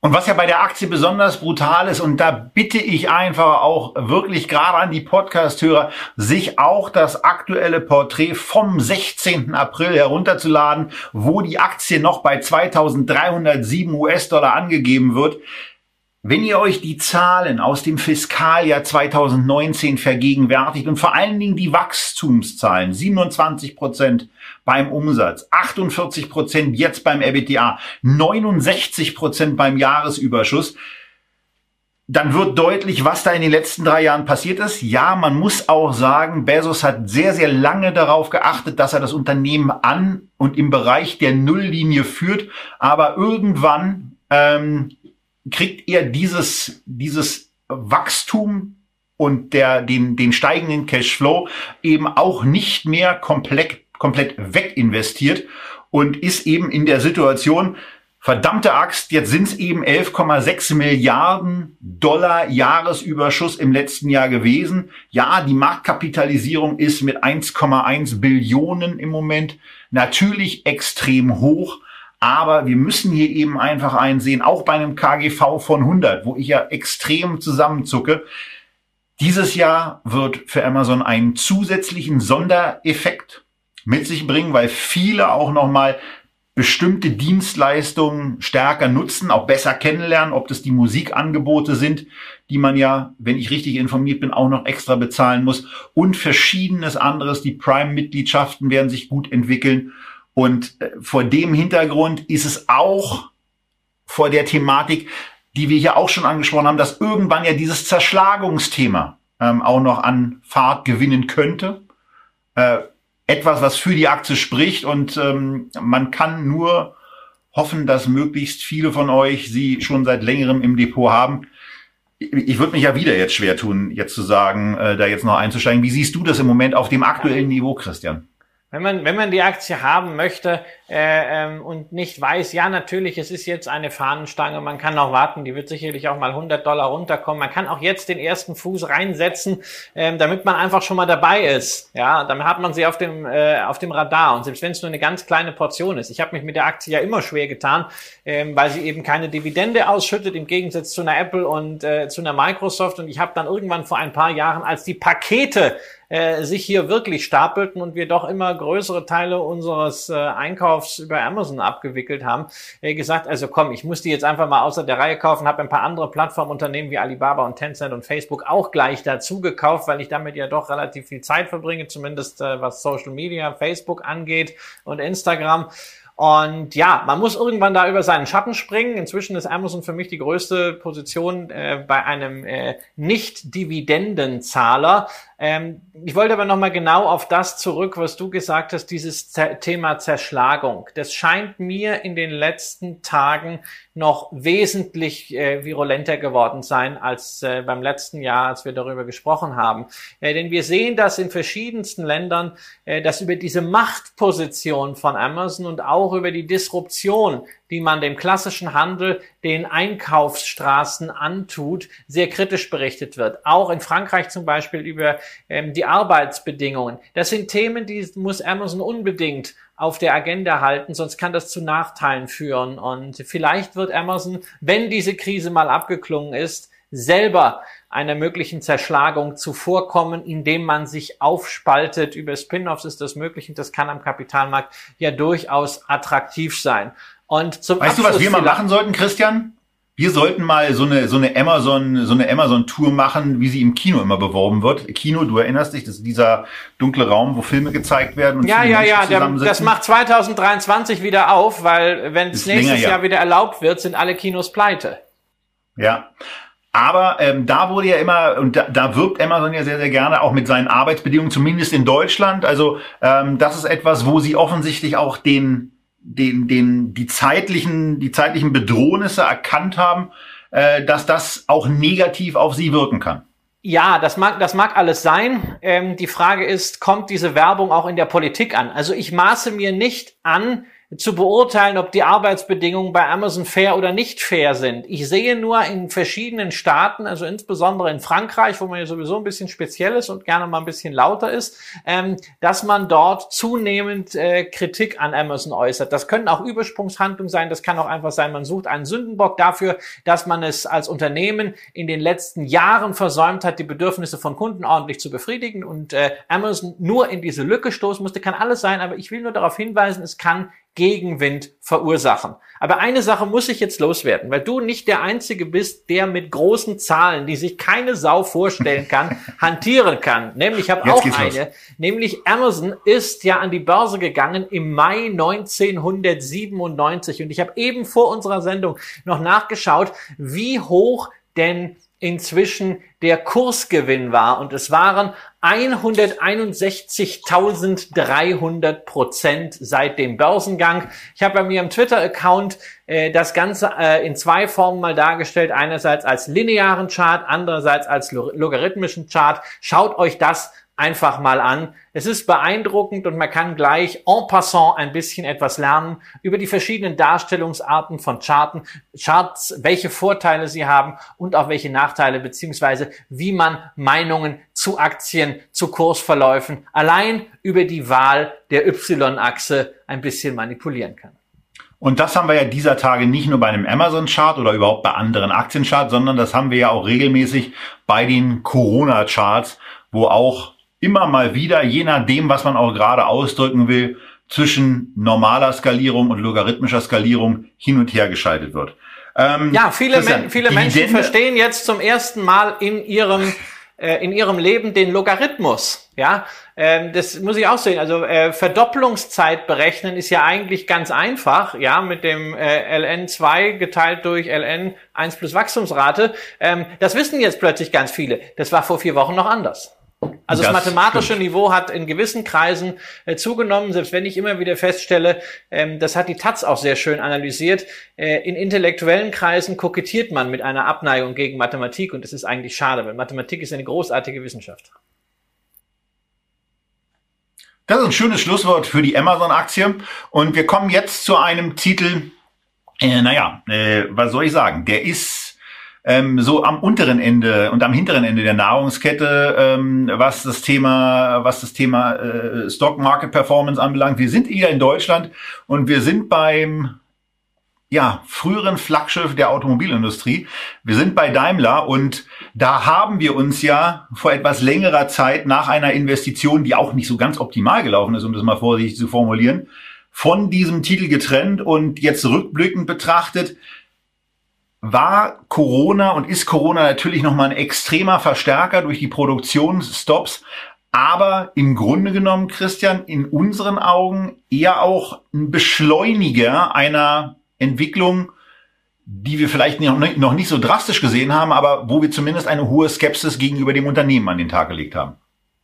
Und was ja bei der Aktie besonders brutal ist, und da bitte ich einfach auch wirklich gerade an die Podcast-Hörer, sich auch das aktuelle Porträt vom 16. April herunterzuladen, wo die Aktie noch bei 2307 US-Dollar angegeben wird. Wenn ihr euch die Zahlen aus dem Fiskaljahr 2019 vergegenwärtigt und vor allen Dingen die Wachstumszahlen, 27 Prozent beim Umsatz, 48 Prozent jetzt beim EBITDA, 69 Prozent beim Jahresüberschuss, dann wird deutlich, was da in den letzten drei Jahren passiert ist. Ja, man muss auch sagen, Bezos hat sehr, sehr lange darauf geachtet, dass er das Unternehmen an und im Bereich der Nulllinie führt. Aber irgendwann ähm, kriegt er dieses, dieses Wachstum und der, den, den steigenden Cashflow eben auch nicht mehr komplett komplett weginvestiert und ist eben in der Situation, Verdammte Axt, jetzt sind es eben 11,6 Milliarden Dollar Jahresüberschuss im letzten Jahr gewesen. Ja, die Marktkapitalisierung ist mit 1,1 Billionen im Moment natürlich extrem hoch. Aber wir müssen hier eben einfach einsehen, auch bei einem KGV von 100, wo ich ja extrem zusammenzucke, dieses Jahr wird für Amazon einen zusätzlichen Sondereffekt mit sich bringen, weil viele auch nochmal bestimmte Dienstleistungen stärker nutzen, auch besser kennenlernen, ob das die Musikangebote sind, die man ja, wenn ich richtig informiert bin, auch noch extra bezahlen muss und verschiedenes anderes. Die Prime-Mitgliedschaften werden sich gut entwickeln und äh, vor dem Hintergrund ist es auch vor der Thematik, die wir hier auch schon angesprochen haben, dass irgendwann ja dieses Zerschlagungsthema ähm, auch noch an Fahrt gewinnen könnte. Äh, etwas, was für die Aktie spricht und ähm, man kann nur hoffen, dass möglichst viele von euch sie schon seit längerem im Depot haben. Ich würde mich ja wieder jetzt schwer tun, jetzt zu sagen, äh, da jetzt noch einzusteigen. Wie siehst du das im Moment auf dem aktuellen Niveau, Christian? Wenn man, wenn man die Aktie haben möchte äh, ähm, und nicht weiß, ja natürlich, es ist jetzt eine Fahnenstange, man kann auch warten, die wird sicherlich auch mal 100 Dollar runterkommen. Man kann auch jetzt den ersten Fuß reinsetzen, ähm, damit man einfach schon mal dabei ist. Ja, dann hat man sie auf dem äh, auf dem Radar und selbst wenn es nur eine ganz kleine Portion ist. Ich habe mich mit der Aktie ja immer schwer getan, ähm, weil sie eben keine Dividende ausschüttet im Gegensatz zu einer Apple und äh, zu einer Microsoft. Und ich habe dann irgendwann vor ein paar Jahren, als die Pakete äh, sich hier wirklich stapelten und wir doch immer größere Teile unseres äh, Einkaufs über Amazon abgewickelt haben, äh, gesagt, also komm, ich muss die jetzt einfach mal außer der Reihe kaufen, habe ein paar andere Plattformunternehmen wie Alibaba und Tencent und Facebook auch gleich dazu gekauft, weil ich damit ja doch relativ viel Zeit verbringe, zumindest äh, was Social Media, Facebook angeht und Instagram. Und ja, man muss irgendwann da über seinen Schatten springen. Inzwischen ist Amazon für mich die größte Position äh, bei einem äh, Nicht-Dividendenzahler. Ähm, ich wollte aber nochmal genau auf das zurück, was du gesagt hast, dieses Z Thema Zerschlagung. Das scheint mir in den letzten Tagen noch wesentlich äh, virulenter geworden sein als äh, beim letzten Jahr, als wir darüber gesprochen haben. Äh, denn wir sehen das in verschiedensten Ländern, äh, dass über diese Machtposition von Amazon und auch über die Disruption die man dem klassischen Handel, den Einkaufsstraßen antut, sehr kritisch berichtet wird. Auch in Frankreich zum Beispiel über ähm, die Arbeitsbedingungen. Das sind Themen, die muss Amazon unbedingt auf der Agenda halten, sonst kann das zu Nachteilen führen. Und vielleicht wird Amazon, wenn diese Krise mal abgeklungen ist, selber einer möglichen Zerschlagung zuvorkommen, indem man sich aufspaltet. Über Spin-offs ist das möglich und das kann am Kapitalmarkt ja durchaus attraktiv sein. Und zum weißt Abschluss du, was wir mal machen sollten, Christian? Wir sollten mal so eine so eine Amazon so eine Amazon Tour machen, wie sie im Kino immer beworben wird. Kino, du erinnerst dich, das ist dieser dunkle Raum, wo Filme gezeigt werden und ja ja ja, der, das macht 2023 wieder auf, weil wenn es nächstes länger, ja. Jahr wieder erlaubt wird, sind alle Kinos pleite. Ja. Aber ähm, da wurde ja immer, und da, da wirbt Amazon ja sehr, sehr gerne auch mit seinen Arbeitsbedingungen, zumindest in Deutschland. Also ähm, das ist etwas, wo sie offensichtlich auch den den, den, die zeitlichen, die zeitlichen Bedrohnisse erkannt haben, äh, dass das auch negativ auf sie wirken kann. Ja, das mag, das mag alles sein. Ähm, die Frage ist, kommt diese Werbung auch in der Politik an? Also ich maße mir nicht an, zu beurteilen, ob die Arbeitsbedingungen bei Amazon fair oder nicht fair sind. Ich sehe nur in verschiedenen Staaten, also insbesondere in Frankreich, wo man ja sowieso ein bisschen speziell ist und gerne mal ein bisschen lauter ist, ähm, dass man dort zunehmend äh, Kritik an Amazon äußert. Das können auch Übersprungshandlungen sein, das kann auch einfach sein, man sucht einen Sündenbock dafür, dass man es als Unternehmen in den letzten Jahren versäumt hat, die Bedürfnisse von Kunden ordentlich zu befriedigen und äh, Amazon nur in diese Lücke stoßen musste. Kann alles sein, aber ich will nur darauf hinweisen, es kann Gegenwind verursachen. Aber eine Sache muss ich jetzt loswerden, weil du nicht der Einzige bist, der mit großen Zahlen, die sich keine Sau vorstellen kann, hantieren kann. Nämlich, ich habe auch eine, los. nämlich Amazon ist ja an die Börse gegangen im Mai 1997 und ich habe eben vor unserer Sendung noch nachgeschaut, wie hoch denn inzwischen der Kursgewinn war und es waren 161.300 Prozent seit dem Börsengang. Ich habe bei mir im Twitter-Account äh, das Ganze äh, in zwei Formen mal dargestellt. Einerseits als linearen Chart, andererseits als logarithmischen Chart. Schaut euch das einfach mal an. Es ist beeindruckend und man kann gleich en passant ein bisschen etwas lernen über die verschiedenen Darstellungsarten von Charten, Charts, welche Vorteile sie haben und auch welche Nachteile beziehungsweise wie man Meinungen zu Aktien, zu Kursverläufen allein über die Wahl der Y-Achse ein bisschen manipulieren kann. Und das haben wir ja dieser Tage nicht nur bei einem Amazon-Chart oder überhaupt bei anderen Aktiencharts, sondern das haben wir ja auch regelmäßig bei den Corona-Charts, wo auch immer mal wieder, je nachdem, was man auch gerade ausdrücken will, zwischen normaler Skalierung und logarithmischer Skalierung hin und her geschaltet wird. Ähm, ja, viele, Men viele Menschen verstehen jetzt zum ersten Mal in ihrem äh, in ihrem Leben den Logarithmus. Ja, ähm, das muss ich auch sehen. Also äh, Verdopplungszeit berechnen ist ja eigentlich ganz einfach. Ja, mit dem äh, ln2 geteilt durch ln 1 plus Wachstumsrate. Ähm, das wissen jetzt plötzlich ganz viele. Das war vor vier Wochen noch anders. Also das, das mathematische stimmt. Niveau hat in gewissen Kreisen äh, zugenommen, selbst wenn ich immer wieder feststelle, ähm, das hat die Taz auch sehr schön analysiert. Äh, in intellektuellen Kreisen kokettiert man mit einer Abneigung gegen Mathematik und das ist eigentlich schade, weil Mathematik ist eine großartige Wissenschaft. Das ist ein schönes Schlusswort für die Amazon-Aktie. Und wir kommen jetzt zu einem Titel, äh, naja, äh, was soll ich sagen? Der ist ähm, so am unteren Ende und am hinteren Ende der Nahrungskette, ähm, was das Thema, was das Thema äh, Stock Market Performance anbelangt. Wir sind hier in Deutschland und wir sind beim ja, früheren Flaggschiff der Automobilindustrie. Wir sind bei Daimler und da haben wir uns ja vor etwas längerer Zeit nach einer Investition, die auch nicht so ganz optimal gelaufen ist, um das mal vorsichtig zu formulieren, von diesem Titel getrennt und jetzt rückblickend betrachtet, war Corona und ist Corona natürlich nochmal ein extremer Verstärker durch die Produktionsstops. Aber im Grunde genommen, Christian, in unseren Augen eher auch ein Beschleuniger einer Entwicklung, die wir vielleicht noch nicht so drastisch gesehen haben, aber wo wir zumindest eine hohe Skepsis gegenüber dem Unternehmen an den Tag gelegt haben.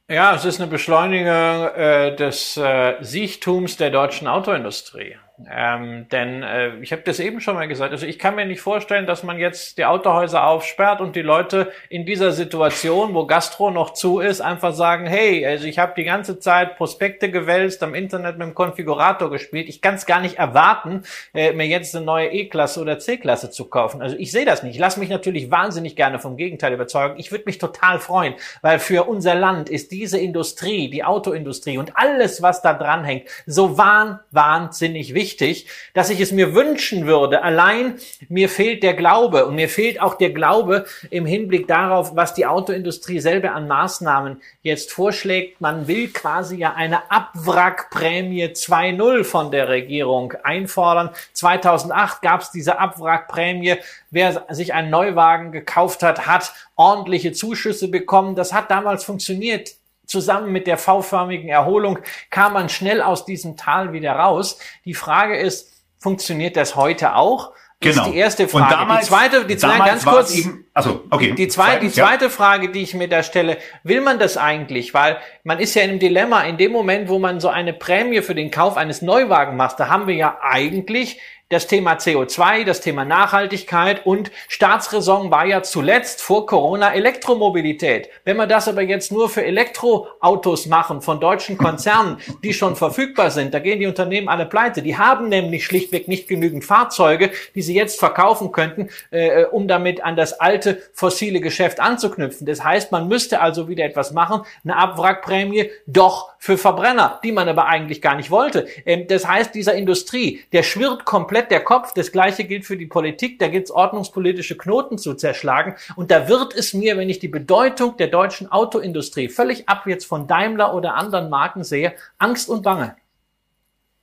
Ja, es ist eine Beschleunigung äh, des äh, Sichtums der deutschen Autoindustrie. Ähm, denn äh, ich habe das eben schon mal gesagt, also ich kann mir nicht vorstellen, dass man jetzt die Autohäuser aufsperrt und die Leute in dieser Situation, wo Gastro noch zu ist, einfach sagen, hey, also ich habe die ganze Zeit Prospekte gewälzt, am Internet mit dem Konfigurator gespielt, ich kann es gar nicht erwarten, äh, mir jetzt eine neue E-Klasse oder C-Klasse zu kaufen. Also ich sehe das nicht. Ich lasse mich natürlich wahnsinnig gerne vom Gegenteil überzeugen. Ich würde mich total freuen, weil für unser Land ist diese Industrie, die Autoindustrie und alles, was da dran hängt, so wahn, wahnsinnig wichtig wichtig, dass ich es mir wünschen würde. Allein mir fehlt der Glaube und mir fehlt auch der Glaube im Hinblick darauf, was die Autoindustrie selber an Maßnahmen jetzt vorschlägt. Man will quasi ja eine Abwrackprämie 2.0 von der Regierung einfordern. 2008 gab es diese Abwrackprämie. Wer sich einen Neuwagen gekauft hat, hat ordentliche Zuschüsse bekommen. Das hat damals funktioniert zusammen mit der V-förmigen Erholung kam man schnell aus diesem Tal wieder raus. Die Frage ist, funktioniert das heute auch? Das genau. ist die erste Frage. Und damals, die zweite, die zweite ganz kurz. Eben, also, okay. Die, zweite, die zweite ja. Frage, die ich mir da stelle, will man das eigentlich? Weil man ist ja in einem Dilemma. In dem Moment, wo man so eine Prämie für den Kauf eines Neuwagen macht, da haben wir ja eigentlich das Thema CO2, das Thema Nachhaltigkeit und Staatsräson war ja zuletzt vor Corona Elektromobilität. Wenn wir das aber jetzt nur für Elektroautos machen von deutschen Konzernen, die schon verfügbar sind, da gehen die Unternehmen alle pleite. Die haben nämlich schlichtweg nicht genügend Fahrzeuge, die sie jetzt verkaufen könnten, äh, um damit an das alte fossile Geschäft anzuknüpfen. Das heißt, man müsste also wieder etwas machen, eine Abwrackprämie doch für Verbrenner, die man aber eigentlich gar nicht wollte. Ähm, das heißt, dieser Industrie, der schwirrt komplett der Kopf. Das Gleiche gilt für die Politik. Da gilt es ordnungspolitische Knoten zu zerschlagen. Und da wird es mir, wenn ich die Bedeutung der deutschen Autoindustrie völlig ab jetzt von Daimler oder anderen Marken sehe, Angst und Bange.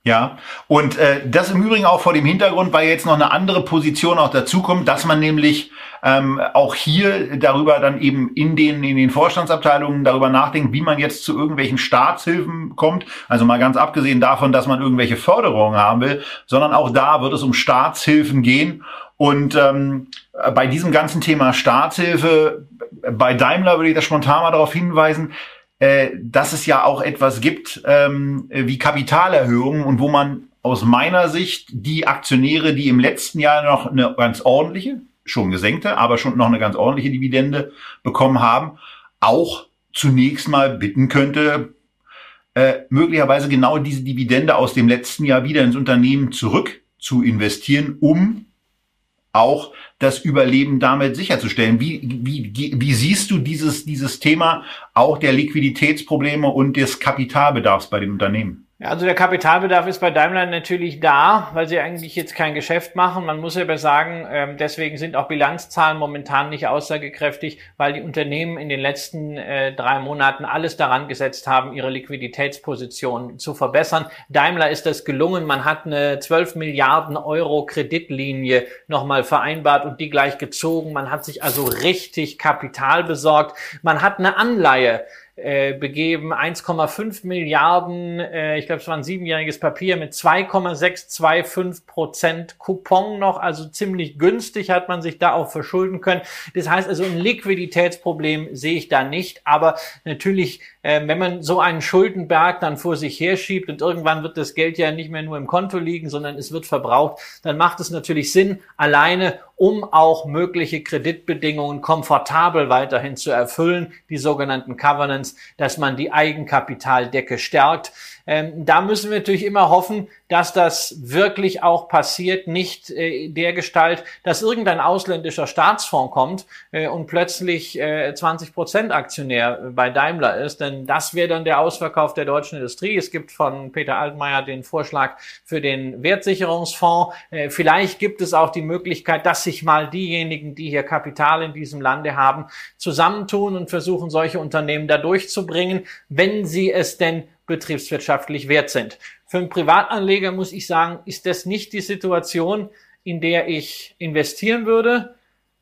Ja, und äh, das im Übrigen auch vor dem Hintergrund, weil jetzt noch eine andere Position auch dazukommt, dass man nämlich ähm, auch hier darüber dann eben in den, in den Vorstandsabteilungen darüber nachdenkt, wie man jetzt zu irgendwelchen Staatshilfen kommt. Also mal ganz abgesehen davon, dass man irgendwelche Förderungen haben will, sondern auch da wird es um Staatshilfen gehen. Und ähm, bei diesem ganzen Thema Staatshilfe, bei Daimler würde ich das spontan mal darauf hinweisen, äh, dass es ja auch etwas gibt ähm, wie Kapitalerhöhungen und wo man aus meiner Sicht die Aktionäre, die im letzten Jahr noch eine ganz ordentliche, schon gesenkte, aber schon noch eine ganz ordentliche Dividende bekommen haben, auch zunächst mal bitten könnte, äh, möglicherweise genau diese Dividende aus dem letzten Jahr wieder ins Unternehmen zurück zu investieren, um auch das Überleben damit sicherzustellen. Wie, wie, wie siehst du dieses, dieses Thema auch der Liquiditätsprobleme und des Kapitalbedarfs bei den Unternehmen? Ja, also der Kapitalbedarf ist bei Daimler natürlich da, weil sie eigentlich jetzt kein Geschäft machen. Man muss aber sagen, ähm, deswegen sind auch Bilanzzahlen momentan nicht aussagekräftig, weil die Unternehmen in den letzten äh, drei Monaten alles daran gesetzt haben, ihre Liquiditätsposition zu verbessern. Daimler ist das gelungen. Man hat eine 12 Milliarden Euro Kreditlinie nochmal vereinbart und die gleich gezogen. Man hat sich also richtig Kapital besorgt. Man hat eine Anleihe äh, begeben. 1,5 Milliarden, äh, ich glaube, es war ein siebenjähriges Papier mit 2,625 Prozent Coupon noch, also ziemlich günstig hat man sich da auch verschulden können. Das heißt also, ein Liquiditätsproblem sehe ich da nicht, aber natürlich, äh, wenn man so einen Schuldenberg dann vor sich herschiebt und irgendwann wird das Geld ja nicht mehr nur im Konto liegen, sondern es wird verbraucht, dann macht es natürlich Sinn, alleine um auch mögliche Kreditbedingungen komfortabel weiterhin zu erfüllen, die sogenannten Covenants, dass man die Eigenkapitaldecke stärkt. Ähm, da müssen wir natürlich immer hoffen, dass das wirklich auch passiert, nicht äh, der Gestalt, dass irgendein ausländischer Staatsfonds kommt äh, und plötzlich äh, 20 Prozent Aktionär bei Daimler ist, denn das wäre dann der Ausverkauf der deutschen Industrie. Es gibt von Peter Altmaier den Vorschlag für den Wertsicherungsfonds. Äh, vielleicht gibt es auch die Möglichkeit, dass sich mal diejenigen, die hier Kapital in diesem Lande haben, zusammentun und versuchen, solche Unternehmen da durchzubringen, wenn sie es denn betriebswirtschaftlich wert sind. Für einen Privatanleger muss ich sagen, ist das nicht die Situation, in der ich investieren würde.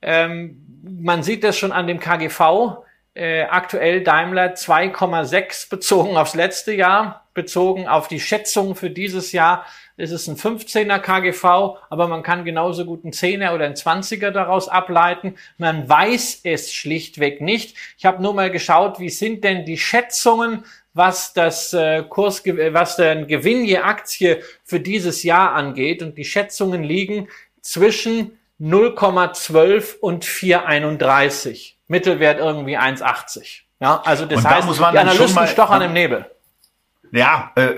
Ähm, man sieht das schon an dem KGV. Äh, aktuell Daimler 2,6 bezogen aufs letzte Jahr, bezogen auf die Schätzung für dieses Jahr ist es ein 15er KGV, aber man kann genauso gut einen 10er oder einen 20er daraus ableiten. Man weiß es schlichtweg nicht. Ich habe nur mal geschaut, wie sind denn die Schätzungen was das äh, Kurs, was den Gewinn je Aktie für dieses Jahr angeht. Und die Schätzungen liegen zwischen 0,12 und 4,31. Mittelwert irgendwie 1,80. Ja, also das heißt, da die Analysten stochern im Nebel. Ja, äh,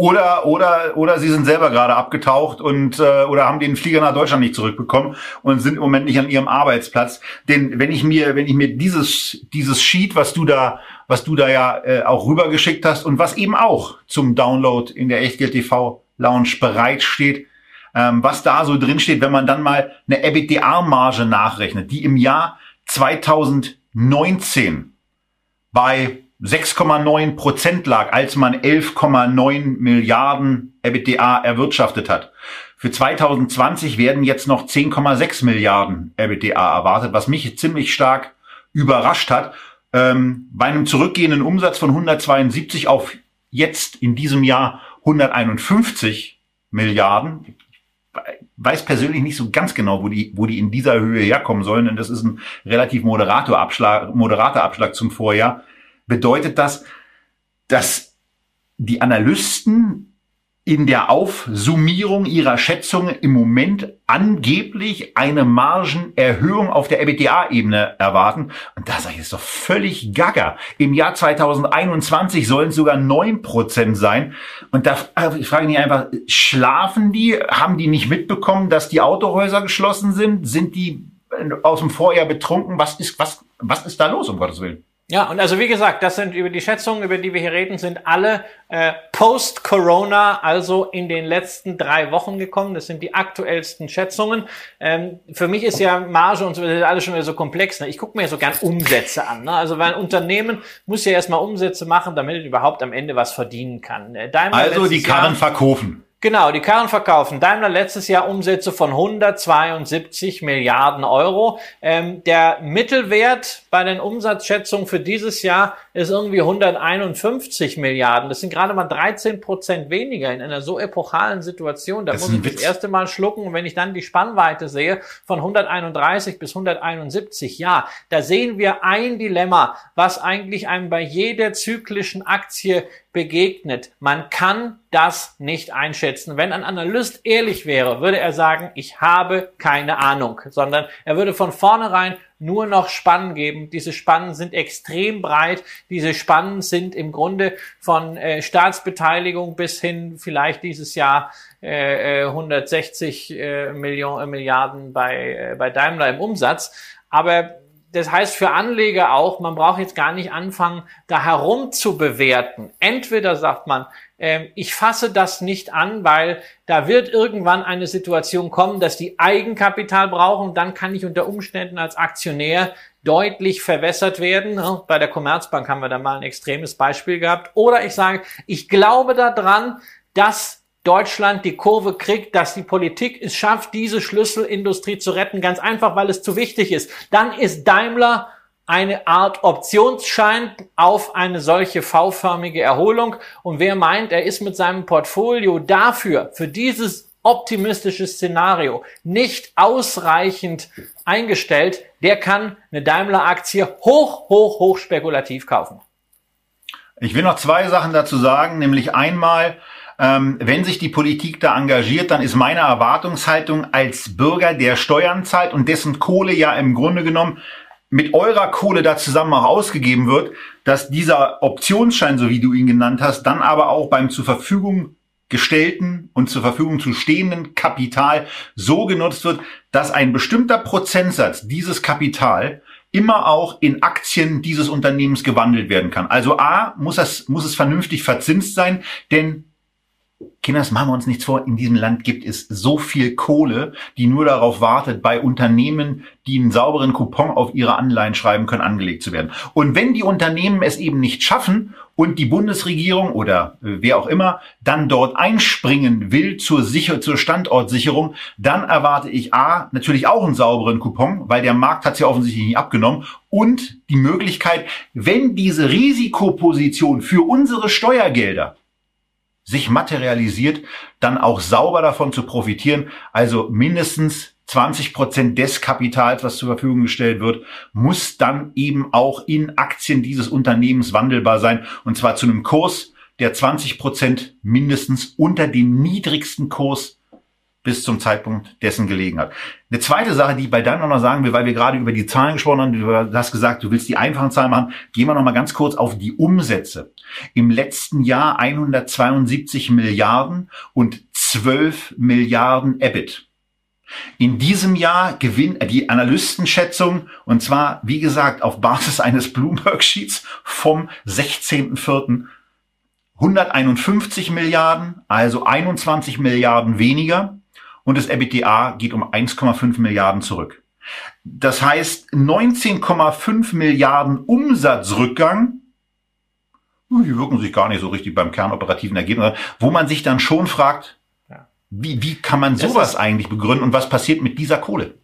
oder oder oder sie sind selber gerade abgetaucht und äh, oder haben den Flieger nach Deutschland nicht zurückbekommen und sind im Moment nicht an ihrem Arbeitsplatz. Denn wenn ich mir wenn ich mir dieses dieses Sheet, was du da was du da ja äh, auch rübergeschickt hast und was eben auch zum Download in der Echtgeld TV Lounge bereitsteht, ähm, was da so drin steht, wenn man dann mal eine EBITDA-Marge nachrechnet, die im Jahr 2019 bei 6,9 Prozent lag, als man 11,9 Milliarden EBITDA erwirtschaftet hat. Für 2020 werden jetzt noch 10,6 Milliarden EBITDA erwartet, was mich ziemlich stark überrascht hat. Ähm, bei einem zurückgehenden Umsatz von 172 auf jetzt in diesem Jahr 151 Milliarden. Ich weiß persönlich nicht so ganz genau, wo die, wo die in dieser Höhe herkommen sollen, denn das ist ein relativ moderater Abschlag, moderater Abschlag zum Vorjahr bedeutet das, dass die Analysten in der Aufsummierung ihrer Schätzungen im Moment angeblich eine Margenerhöhung auf der EBITDA-Ebene erwarten. Und da sage ich, ist doch völlig gaga. Im Jahr 2021 sollen es sogar neun Prozent sein. Und da also ich frage mich einfach, schlafen die? Haben die nicht mitbekommen, dass die Autohäuser geschlossen sind? Sind die aus dem Vorjahr betrunken? Was ist, was, was ist da los, um Gottes Willen? Ja, und also wie gesagt, das sind über die Schätzungen, über die wir hier reden, sind alle äh, post-Corona, also in den letzten drei Wochen gekommen. Das sind die aktuellsten Schätzungen. Ähm, für mich ist ja Marge und so das ist alles schon wieder so komplex. Ne? Ich gucke mir so gern Umsätze an. Ne? Also weil ein Unternehmen muss ja erstmal Umsätze machen, damit es überhaupt am Ende was verdienen kann. Äh, Daimler also die Karren Jahr, verkaufen. Genau, die Karren verkaufen. Daimler letztes Jahr Umsätze von 172 Milliarden Euro. Ähm, der Mittelwert bei den Umsatzschätzungen für dieses Jahr ist irgendwie 151 Milliarden. Das sind gerade mal 13 Prozent weniger in einer so epochalen Situation. Da das muss ich das erste Mal schlucken. Und wenn ich dann die Spannweite sehe von 131 bis 171, ja, da sehen wir ein Dilemma, was eigentlich einem bei jeder zyklischen Aktie begegnet. Man kann das nicht einschätzen. Wenn ein Analyst ehrlich wäre, würde er sagen, ich habe keine Ahnung, sondern er würde von vornherein nur noch Spannen geben. Diese Spannen sind extrem breit. Diese Spannen sind im Grunde von äh, Staatsbeteiligung bis hin vielleicht dieses Jahr äh, 160 äh, äh Millionen, äh, Milliarden bei, äh, bei Daimler im Umsatz. Aber das heißt für Anleger auch, man braucht jetzt gar nicht anfangen, da herum zu bewerten. Entweder sagt man, äh, ich fasse das nicht an, weil da wird irgendwann eine Situation kommen, dass die Eigenkapital brauchen. Dann kann ich unter Umständen als Aktionär deutlich verwässert werden. Bei der Commerzbank haben wir da mal ein extremes Beispiel gehabt. Oder ich sage, ich glaube daran, dass Deutschland die Kurve kriegt, dass die Politik es schafft, diese Schlüsselindustrie zu retten, ganz einfach, weil es zu wichtig ist. Dann ist Daimler eine Art Optionsschein auf eine solche V-förmige Erholung. Und wer meint, er ist mit seinem Portfolio dafür, für dieses optimistische Szenario nicht ausreichend eingestellt, der kann eine Daimler-Aktie hoch, hoch, hoch spekulativ kaufen. Ich will noch zwei Sachen dazu sagen, nämlich einmal, ähm, wenn sich die Politik da engagiert, dann ist meine Erwartungshaltung als Bürger, der Steuern zahlt und dessen Kohle ja im Grunde genommen mit eurer Kohle da zusammen auch ausgegeben wird, dass dieser Optionsschein, so wie du ihn genannt hast, dann aber auch beim zur Verfügung gestellten und zur Verfügung zu stehenden Kapital so genutzt wird, dass ein bestimmter Prozentsatz dieses Kapital immer auch in Aktien dieses Unternehmens gewandelt werden kann. Also A, muss, das, muss es vernünftig verzinst sein, denn Kinders, machen wir uns nichts vor, in diesem Land gibt es so viel Kohle, die nur darauf wartet, bei Unternehmen, die einen sauberen Coupon auf ihre Anleihen schreiben können, angelegt zu werden. Und wenn die Unternehmen es eben nicht schaffen und die Bundesregierung oder äh, wer auch immer dann dort einspringen will zur, Sicher zur Standortsicherung, dann erwarte ich A, natürlich auch einen sauberen Coupon, weil der Markt hat es ja offensichtlich nicht abgenommen und die Möglichkeit, wenn diese Risikoposition für unsere Steuergelder sich materialisiert, dann auch sauber davon zu profitieren. Also mindestens 20 Prozent des Kapitals, was zur Verfügung gestellt wird, muss dann eben auch in Aktien dieses Unternehmens wandelbar sein. Und zwar zu einem Kurs, der 20 Prozent mindestens unter dem niedrigsten Kurs bis zum Zeitpunkt dessen gelegen hat. Eine zweite Sache, die ich bei Daimler noch sagen will, weil wir gerade über die Zahlen gesprochen haben, du hast gesagt, du willst die einfachen Zahlen machen, gehen wir noch mal ganz kurz auf die Umsätze. Im letzten Jahr 172 Milliarden und 12 Milliarden EBIT. In diesem Jahr gewinnt die Analystenschätzung, und zwar, wie gesagt, auf Basis eines Bloomberg-Sheets vom 16.04. 151 Milliarden, also 21 Milliarden weniger und das EBITDA geht um 1,5 Milliarden zurück. Das heißt 19,5 Milliarden Umsatzrückgang, die wirken sich gar nicht so richtig beim kernoperativen Ergebnis, wo man sich dann schon fragt, wie, wie kann man sowas eigentlich begründen und was passiert mit dieser Kohle?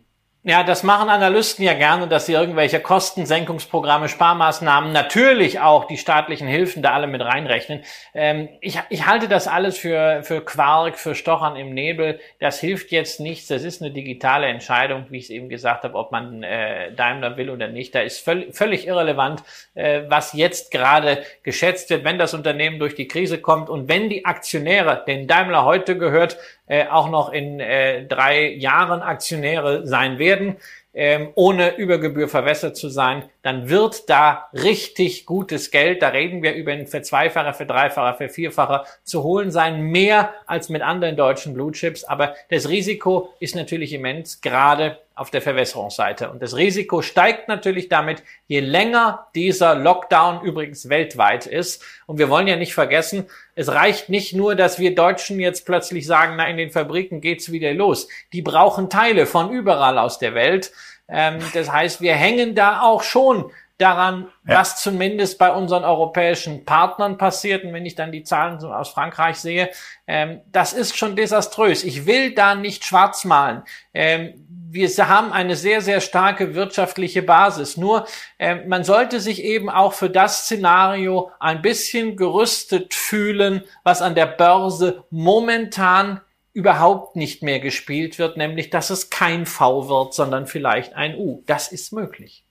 Ja, das machen Analysten ja gerne, dass sie irgendwelche Kostensenkungsprogramme, Sparmaßnahmen, natürlich auch die staatlichen Hilfen da alle mit reinrechnen. Ähm, ich, ich halte das alles für, für Quark, für Stochern im Nebel. Das hilft jetzt nichts. Das ist eine digitale Entscheidung, wie ich es eben gesagt habe, ob man äh, Daimler will oder nicht. Da ist völlig, völlig irrelevant, äh, was jetzt gerade geschätzt wird, wenn das Unternehmen durch die Krise kommt und wenn die Aktionäre, den Daimler heute gehört, äh, auch noch in äh, drei Jahren Aktionäre sein werden, ähm, ohne Übergebühr verwässert zu sein, dann wird da richtig gutes Geld, da reden wir über ein für Zweifacher, für Dreifacher, für Vierfacher zu holen sein, mehr als mit anderen deutschen Blue Chips. Aber das Risiko ist natürlich immens, gerade auf der Verwässerungsseite. Und das Risiko steigt natürlich damit, je länger dieser Lockdown übrigens weltweit ist. Und wir wollen ja nicht vergessen, es reicht nicht nur, dass wir Deutschen jetzt plötzlich sagen, na, in den Fabriken geht's wieder los. Die brauchen Teile von überall aus der Welt. Ähm, das heißt, wir hängen da auch schon daran, ja. was zumindest bei unseren europäischen Partnern passiert. Und wenn ich dann die Zahlen aus Frankreich sehe, ähm, das ist schon desaströs. Ich will da nicht schwarz malen. Ähm, wir haben eine sehr, sehr starke wirtschaftliche Basis. Nur äh, man sollte sich eben auch für das Szenario ein bisschen gerüstet fühlen, was an der Börse momentan überhaupt nicht mehr gespielt wird, nämlich dass es kein V wird, sondern vielleicht ein U. Das ist möglich.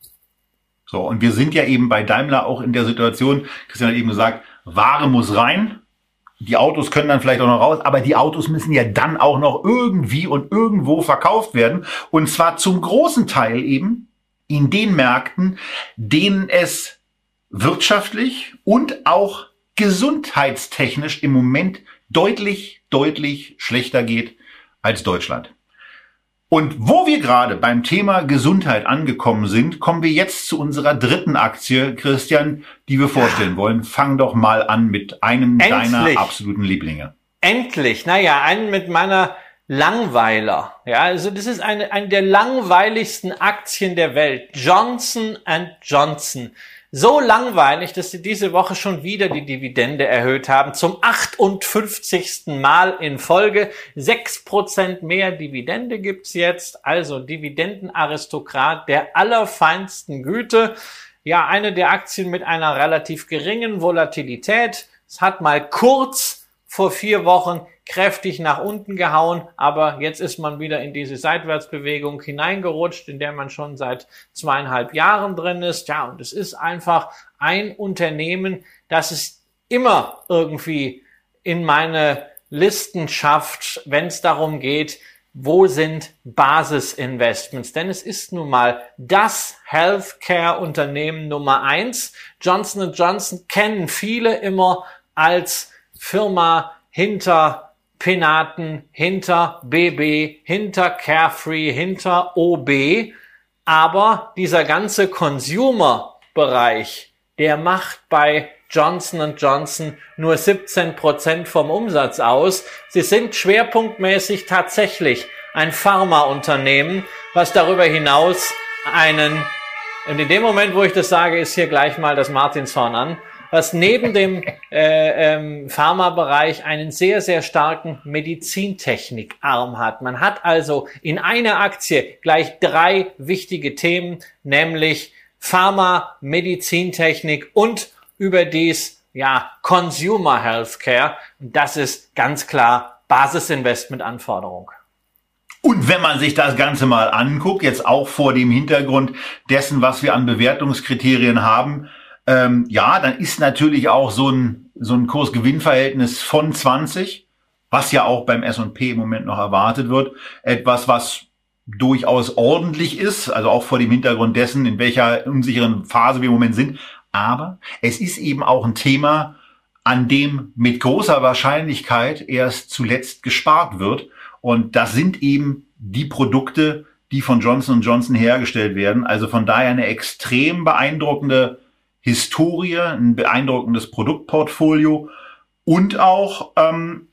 So, und wir sind ja eben bei Daimler auch in der Situation, Christian hat eben gesagt, Ware muss rein, die Autos können dann vielleicht auch noch raus, aber die Autos müssen ja dann auch noch irgendwie und irgendwo verkauft werden. Und zwar zum großen Teil eben in den Märkten, denen es wirtschaftlich und auch gesundheitstechnisch im Moment deutlich, deutlich schlechter geht als Deutschland. Und wo wir gerade beim Thema Gesundheit angekommen sind, kommen wir jetzt zu unserer dritten Aktie, Christian, die wir vorstellen wollen. Fang doch mal an mit einem Endlich. deiner absoluten Lieblinge. Endlich, naja, einen mit meiner Langweiler. Ja, also das ist eine, eine der langweiligsten Aktien der Welt. Johnson Johnson so langweilig, dass sie diese Woche schon wieder die Dividende erhöht haben. Zum 58. Mal in Folge. 6% mehr Dividende gibt's jetzt. Also Dividendenaristokrat der allerfeinsten Güte. Ja, eine der Aktien mit einer relativ geringen Volatilität. Es hat mal kurz vor vier Wochen kräftig nach unten gehauen, aber jetzt ist man wieder in diese Seitwärtsbewegung hineingerutscht, in der man schon seit zweieinhalb Jahren drin ist. Ja, und es ist einfach ein Unternehmen, das es immer irgendwie in meine Listen schafft, wenn es darum geht, wo sind Basisinvestments? Denn es ist nun mal das Healthcare-Unternehmen Nummer eins. Johnson Johnson kennen viele immer als Firma hinter Penaten, hinter BB, hinter Carefree, hinter OB. Aber dieser ganze Consumer-Bereich, der macht bei Johnson Johnson nur 17 Prozent vom Umsatz aus. Sie sind schwerpunktmäßig tatsächlich ein Pharmaunternehmen, was darüber hinaus einen, und in dem Moment, wo ich das sage, ist hier gleich mal das Martinshorn an, was neben dem äh, ähm, Pharmabereich einen sehr, sehr starken Medizintechnikarm hat. Man hat also in einer Aktie gleich drei wichtige Themen, nämlich Pharma, Medizintechnik und überdies ja Consumer Healthcare. Das ist ganz klar Basisinvestmentanforderung. Und wenn man sich das Ganze mal anguckt, jetzt auch vor dem Hintergrund dessen, was wir an Bewertungskriterien haben, ähm, ja, dann ist natürlich auch so ein, so ein Kursgewinnverhältnis von 20, was ja auch beim S&P im Moment noch erwartet wird, etwas, was durchaus ordentlich ist, also auch vor dem Hintergrund dessen, in welcher unsicheren Phase wir im Moment sind. Aber es ist eben auch ein Thema, an dem mit großer Wahrscheinlichkeit erst zuletzt gespart wird. Und das sind eben die Produkte, die von Johnson Johnson hergestellt werden. Also von daher eine extrem beeindruckende Historie, ein beeindruckendes Produktportfolio und auch ähm,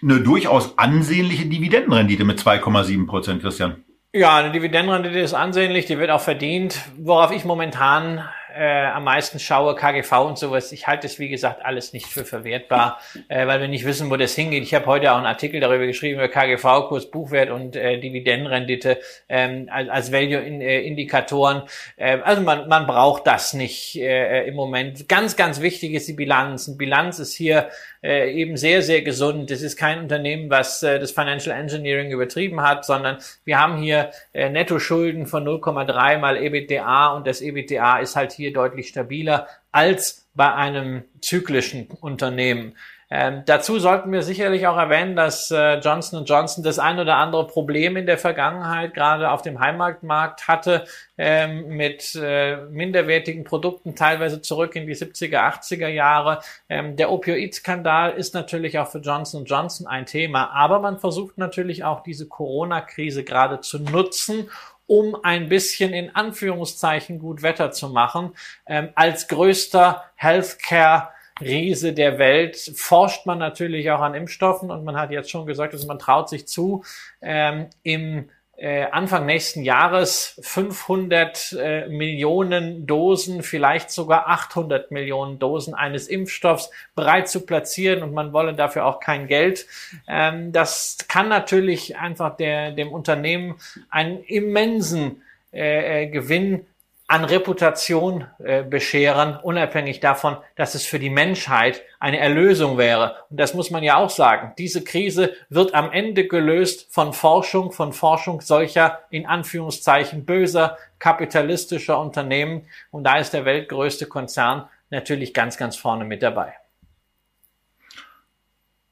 eine durchaus ansehnliche Dividendenrendite mit 2,7 Prozent, Christian. Ja, eine Dividendenrendite ist ansehnlich, die wird auch verdient. Worauf ich momentan äh, am meisten schaue, KGV und sowas. Ich halte es, wie gesagt, alles nicht für verwertbar, äh, weil wir nicht wissen, wo das hingeht. Ich habe heute auch einen Artikel darüber geschrieben, über KGV, Kurs, Buchwert und äh, Dividendenrendite ähm, als, als Value-Indikatoren. Äh, also man, man braucht das nicht äh, im Moment. Ganz, ganz wichtig ist die Bilanz. Eine Bilanz ist hier äh, eben sehr, sehr gesund. Es ist kein Unternehmen, was äh, das Financial Engineering übertrieben hat, sondern wir haben hier äh, Netto-Schulden von 0,3 mal EBITDA und das EBITDA ist halt hier deutlich stabiler als bei einem zyklischen Unternehmen. Ähm, dazu sollten wir sicherlich auch erwähnen, dass äh, Johnson Johnson das ein oder andere Problem in der Vergangenheit gerade auf dem Heimatmarkt hatte ähm, mit äh, minderwertigen Produkten, teilweise zurück in die 70er, 80er Jahre. Ähm, der Opioid-Skandal ist natürlich auch für Johnson Johnson ein Thema, aber man versucht natürlich auch diese Corona-Krise gerade zu nutzen, um ein bisschen in Anführungszeichen gut Wetter zu machen. Ähm, als größter Healthcare Riese der Welt forscht man natürlich auch an Impfstoffen und man hat jetzt schon gesagt, dass man traut sich zu, ähm, im äh, Anfang nächsten Jahres 500 äh, Millionen Dosen, vielleicht sogar 800 Millionen Dosen eines Impfstoffs bereit zu platzieren und man wolle dafür auch kein Geld. Ähm, das kann natürlich einfach der, dem Unternehmen einen immensen äh, äh Gewinn an Reputation äh, bescheren, unabhängig davon, dass es für die Menschheit eine Erlösung wäre. Und das muss man ja auch sagen. Diese Krise wird am Ende gelöst von Forschung, von Forschung solcher in Anführungszeichen böser kapitalistischer Unternehmen. Und da ist der weltgrößte Konzern natürlich ganz, ganz vorne mit dabei.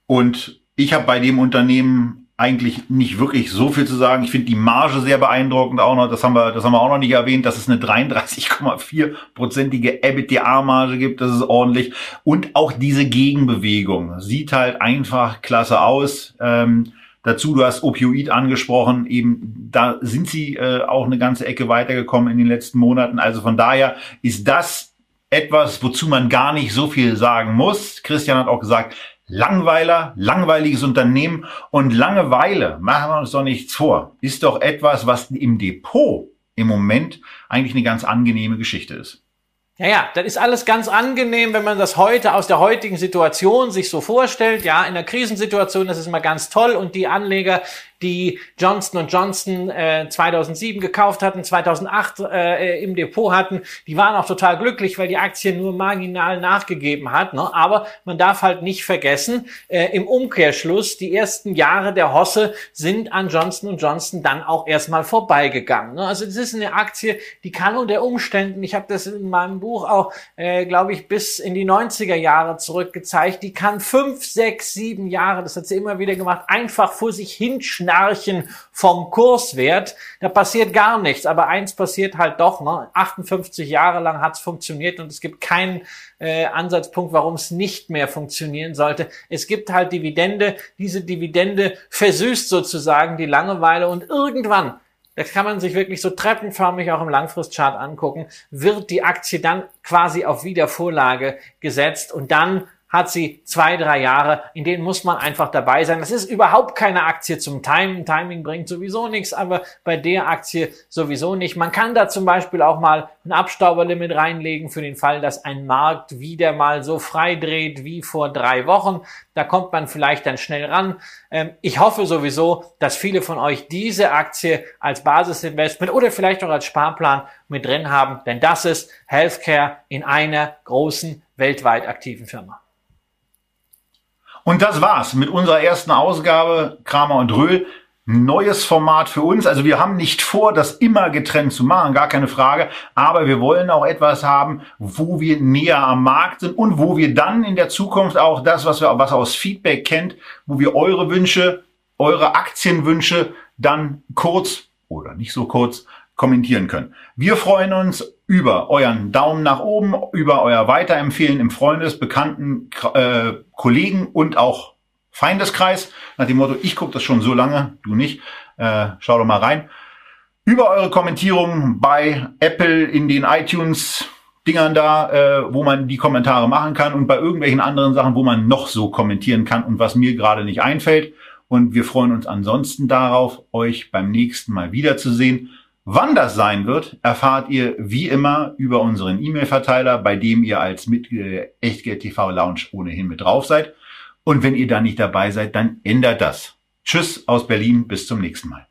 Und ich habe bei dem Unternehmen eigentlich nicht wirklich so viel zu sagen. Ich finde die Marge sehr beeindruckend auch noch. Das haben wir, das haben wir auch noch nicht erwähnt, dass es eine 33,4-prozentige EBITDA-Marge gibt. Das ist ordentlich. Und auch diese Gegenbewegung sieht halt einfach klasse aus. Ähm, dazu, du hast Opioid angesprochen. Eben da sind sie äh, auch eine ganze Ecke weitergekommen in den letzten Monaten. Also von daher ist das etwas, wozu man gar nicht so viel sagen muss. Christian hat auch gesagt, Langweiler, langweiliges Unternehmen und Langeweile, machen wir uns doch nichts vor, ist doch etwas, was im Depot im Moment eigentlich eine ganz angenehme Geschichte ist. Ja, ja, das ist alles ganz angenehm, wenn man das heute aus der heutigen Situation sich so vorstellt. Ja, in der Krisensituation das ist immer ganz toll und die Anleger, die Johnson Johnson äh, 2007 gekauft hatten, 2008 äh, im Depot hatten, die waren auch total glücklich, weil die Aktie nur marginal nachgegeben hat. Ne? Aber man darf halt nicht vergessen, äh, im Umkehrschluss, die ersten Jahre der Hosse sind an Johnson Johnson dann auch erstmal vorbeigegangen. Ne? Also das ist eine Aktie, die kann unter Umständen, ich habe das in meinem Buch auch, äh, glaube ich, bis in die 90er Jahre zurückgezeigt, die kann fünf, sechs, sieben Jahre, das hat sie immer wieder gemacht, einfach vor sich hinschneiden Schnarchen vom Kurswert. Da passiert gar nichts. Aber eins passiert halt doch. Ne? 58 Jahre lang hat es funktioniert und es gibt keinen äh, Ansatzpunkt, warum es nicht mehr funktionieren sollte. Es gibt halt Dividende. Diese Dividende versüßt sozusagen die Langeweile und irgendwann das kann man sich wirklich so treppenförmig auch im Langfristchart angucken, wird die Aktie dann quasi auf Wiedervorlage gesetzt und dann hat sie zwei, drei Jahre, in denen muss man einfach dabei sein. Das ist überhaupt keine Aktie zum Timen. Timing bringt sowieso nichts, aber bei der Aktie sowieso nicht. Man kann da zum Beispiel auch mal ein Abstauberlimit reinlegen für den Fall, dass ein Markt wieder mal so frei dreht wie vor drei Wochen. Da kommt man vielleicht dann schnell ran. Ähm, ich hoffe sowieso, dass viele von euch diese Aktie als Basisinvestment oder vielleicht auch als Sparplan mit drin haben, denn das ist Healthcare in einer großen weltweit aktiven Firma. Und das war's mit unserer ersten Ausgabe Kramer und Röhl. Neues Format für uns. Also wir haben nicht vor, das immer getrennt zu machen, gar keine Frage. Aber wir wollen auch etwas haben, wo wir näher am Markt sind und wo wir dann in der Zukunft auch das, was wir was aus Feedback kennt, wo wir eure Wünsche, eure Aktienwünsche dann kurz oder nicht so kurz kommentieren können. Wir freuen uns über euren Daumen nach oben, über euer Weiterempfehlen im Freundes-, Bekannten-, äh, Kollegen und auch Feindeskreis. Nach dem Motto, ich gucke das schon so lange, du nicht. Äh, schau doch mal rein. Über eure Kommentierungen bei Apple in den iTunes Dingern da, äh, wo man die Kommentare machen kann und bei irgendwelchen anderen Sachen, wo man noch so kommentieren kann und was mir gerade nicht einfällt. Und wir freuen uns ansonsten darauf, euch beim nächsten Mal wiederzusehen. Wann das sein wird, erfahrt ihr wie immer über unseren E-Mail-Verteiler, bei dem ihr als Mitglied der Echtgeld TV Lounge ohnehin mit drauf seid. Und wenn ihr da nicht dabei seid, dann ändert das. Tschüss aus Berlin, bis zum nächsten Mal.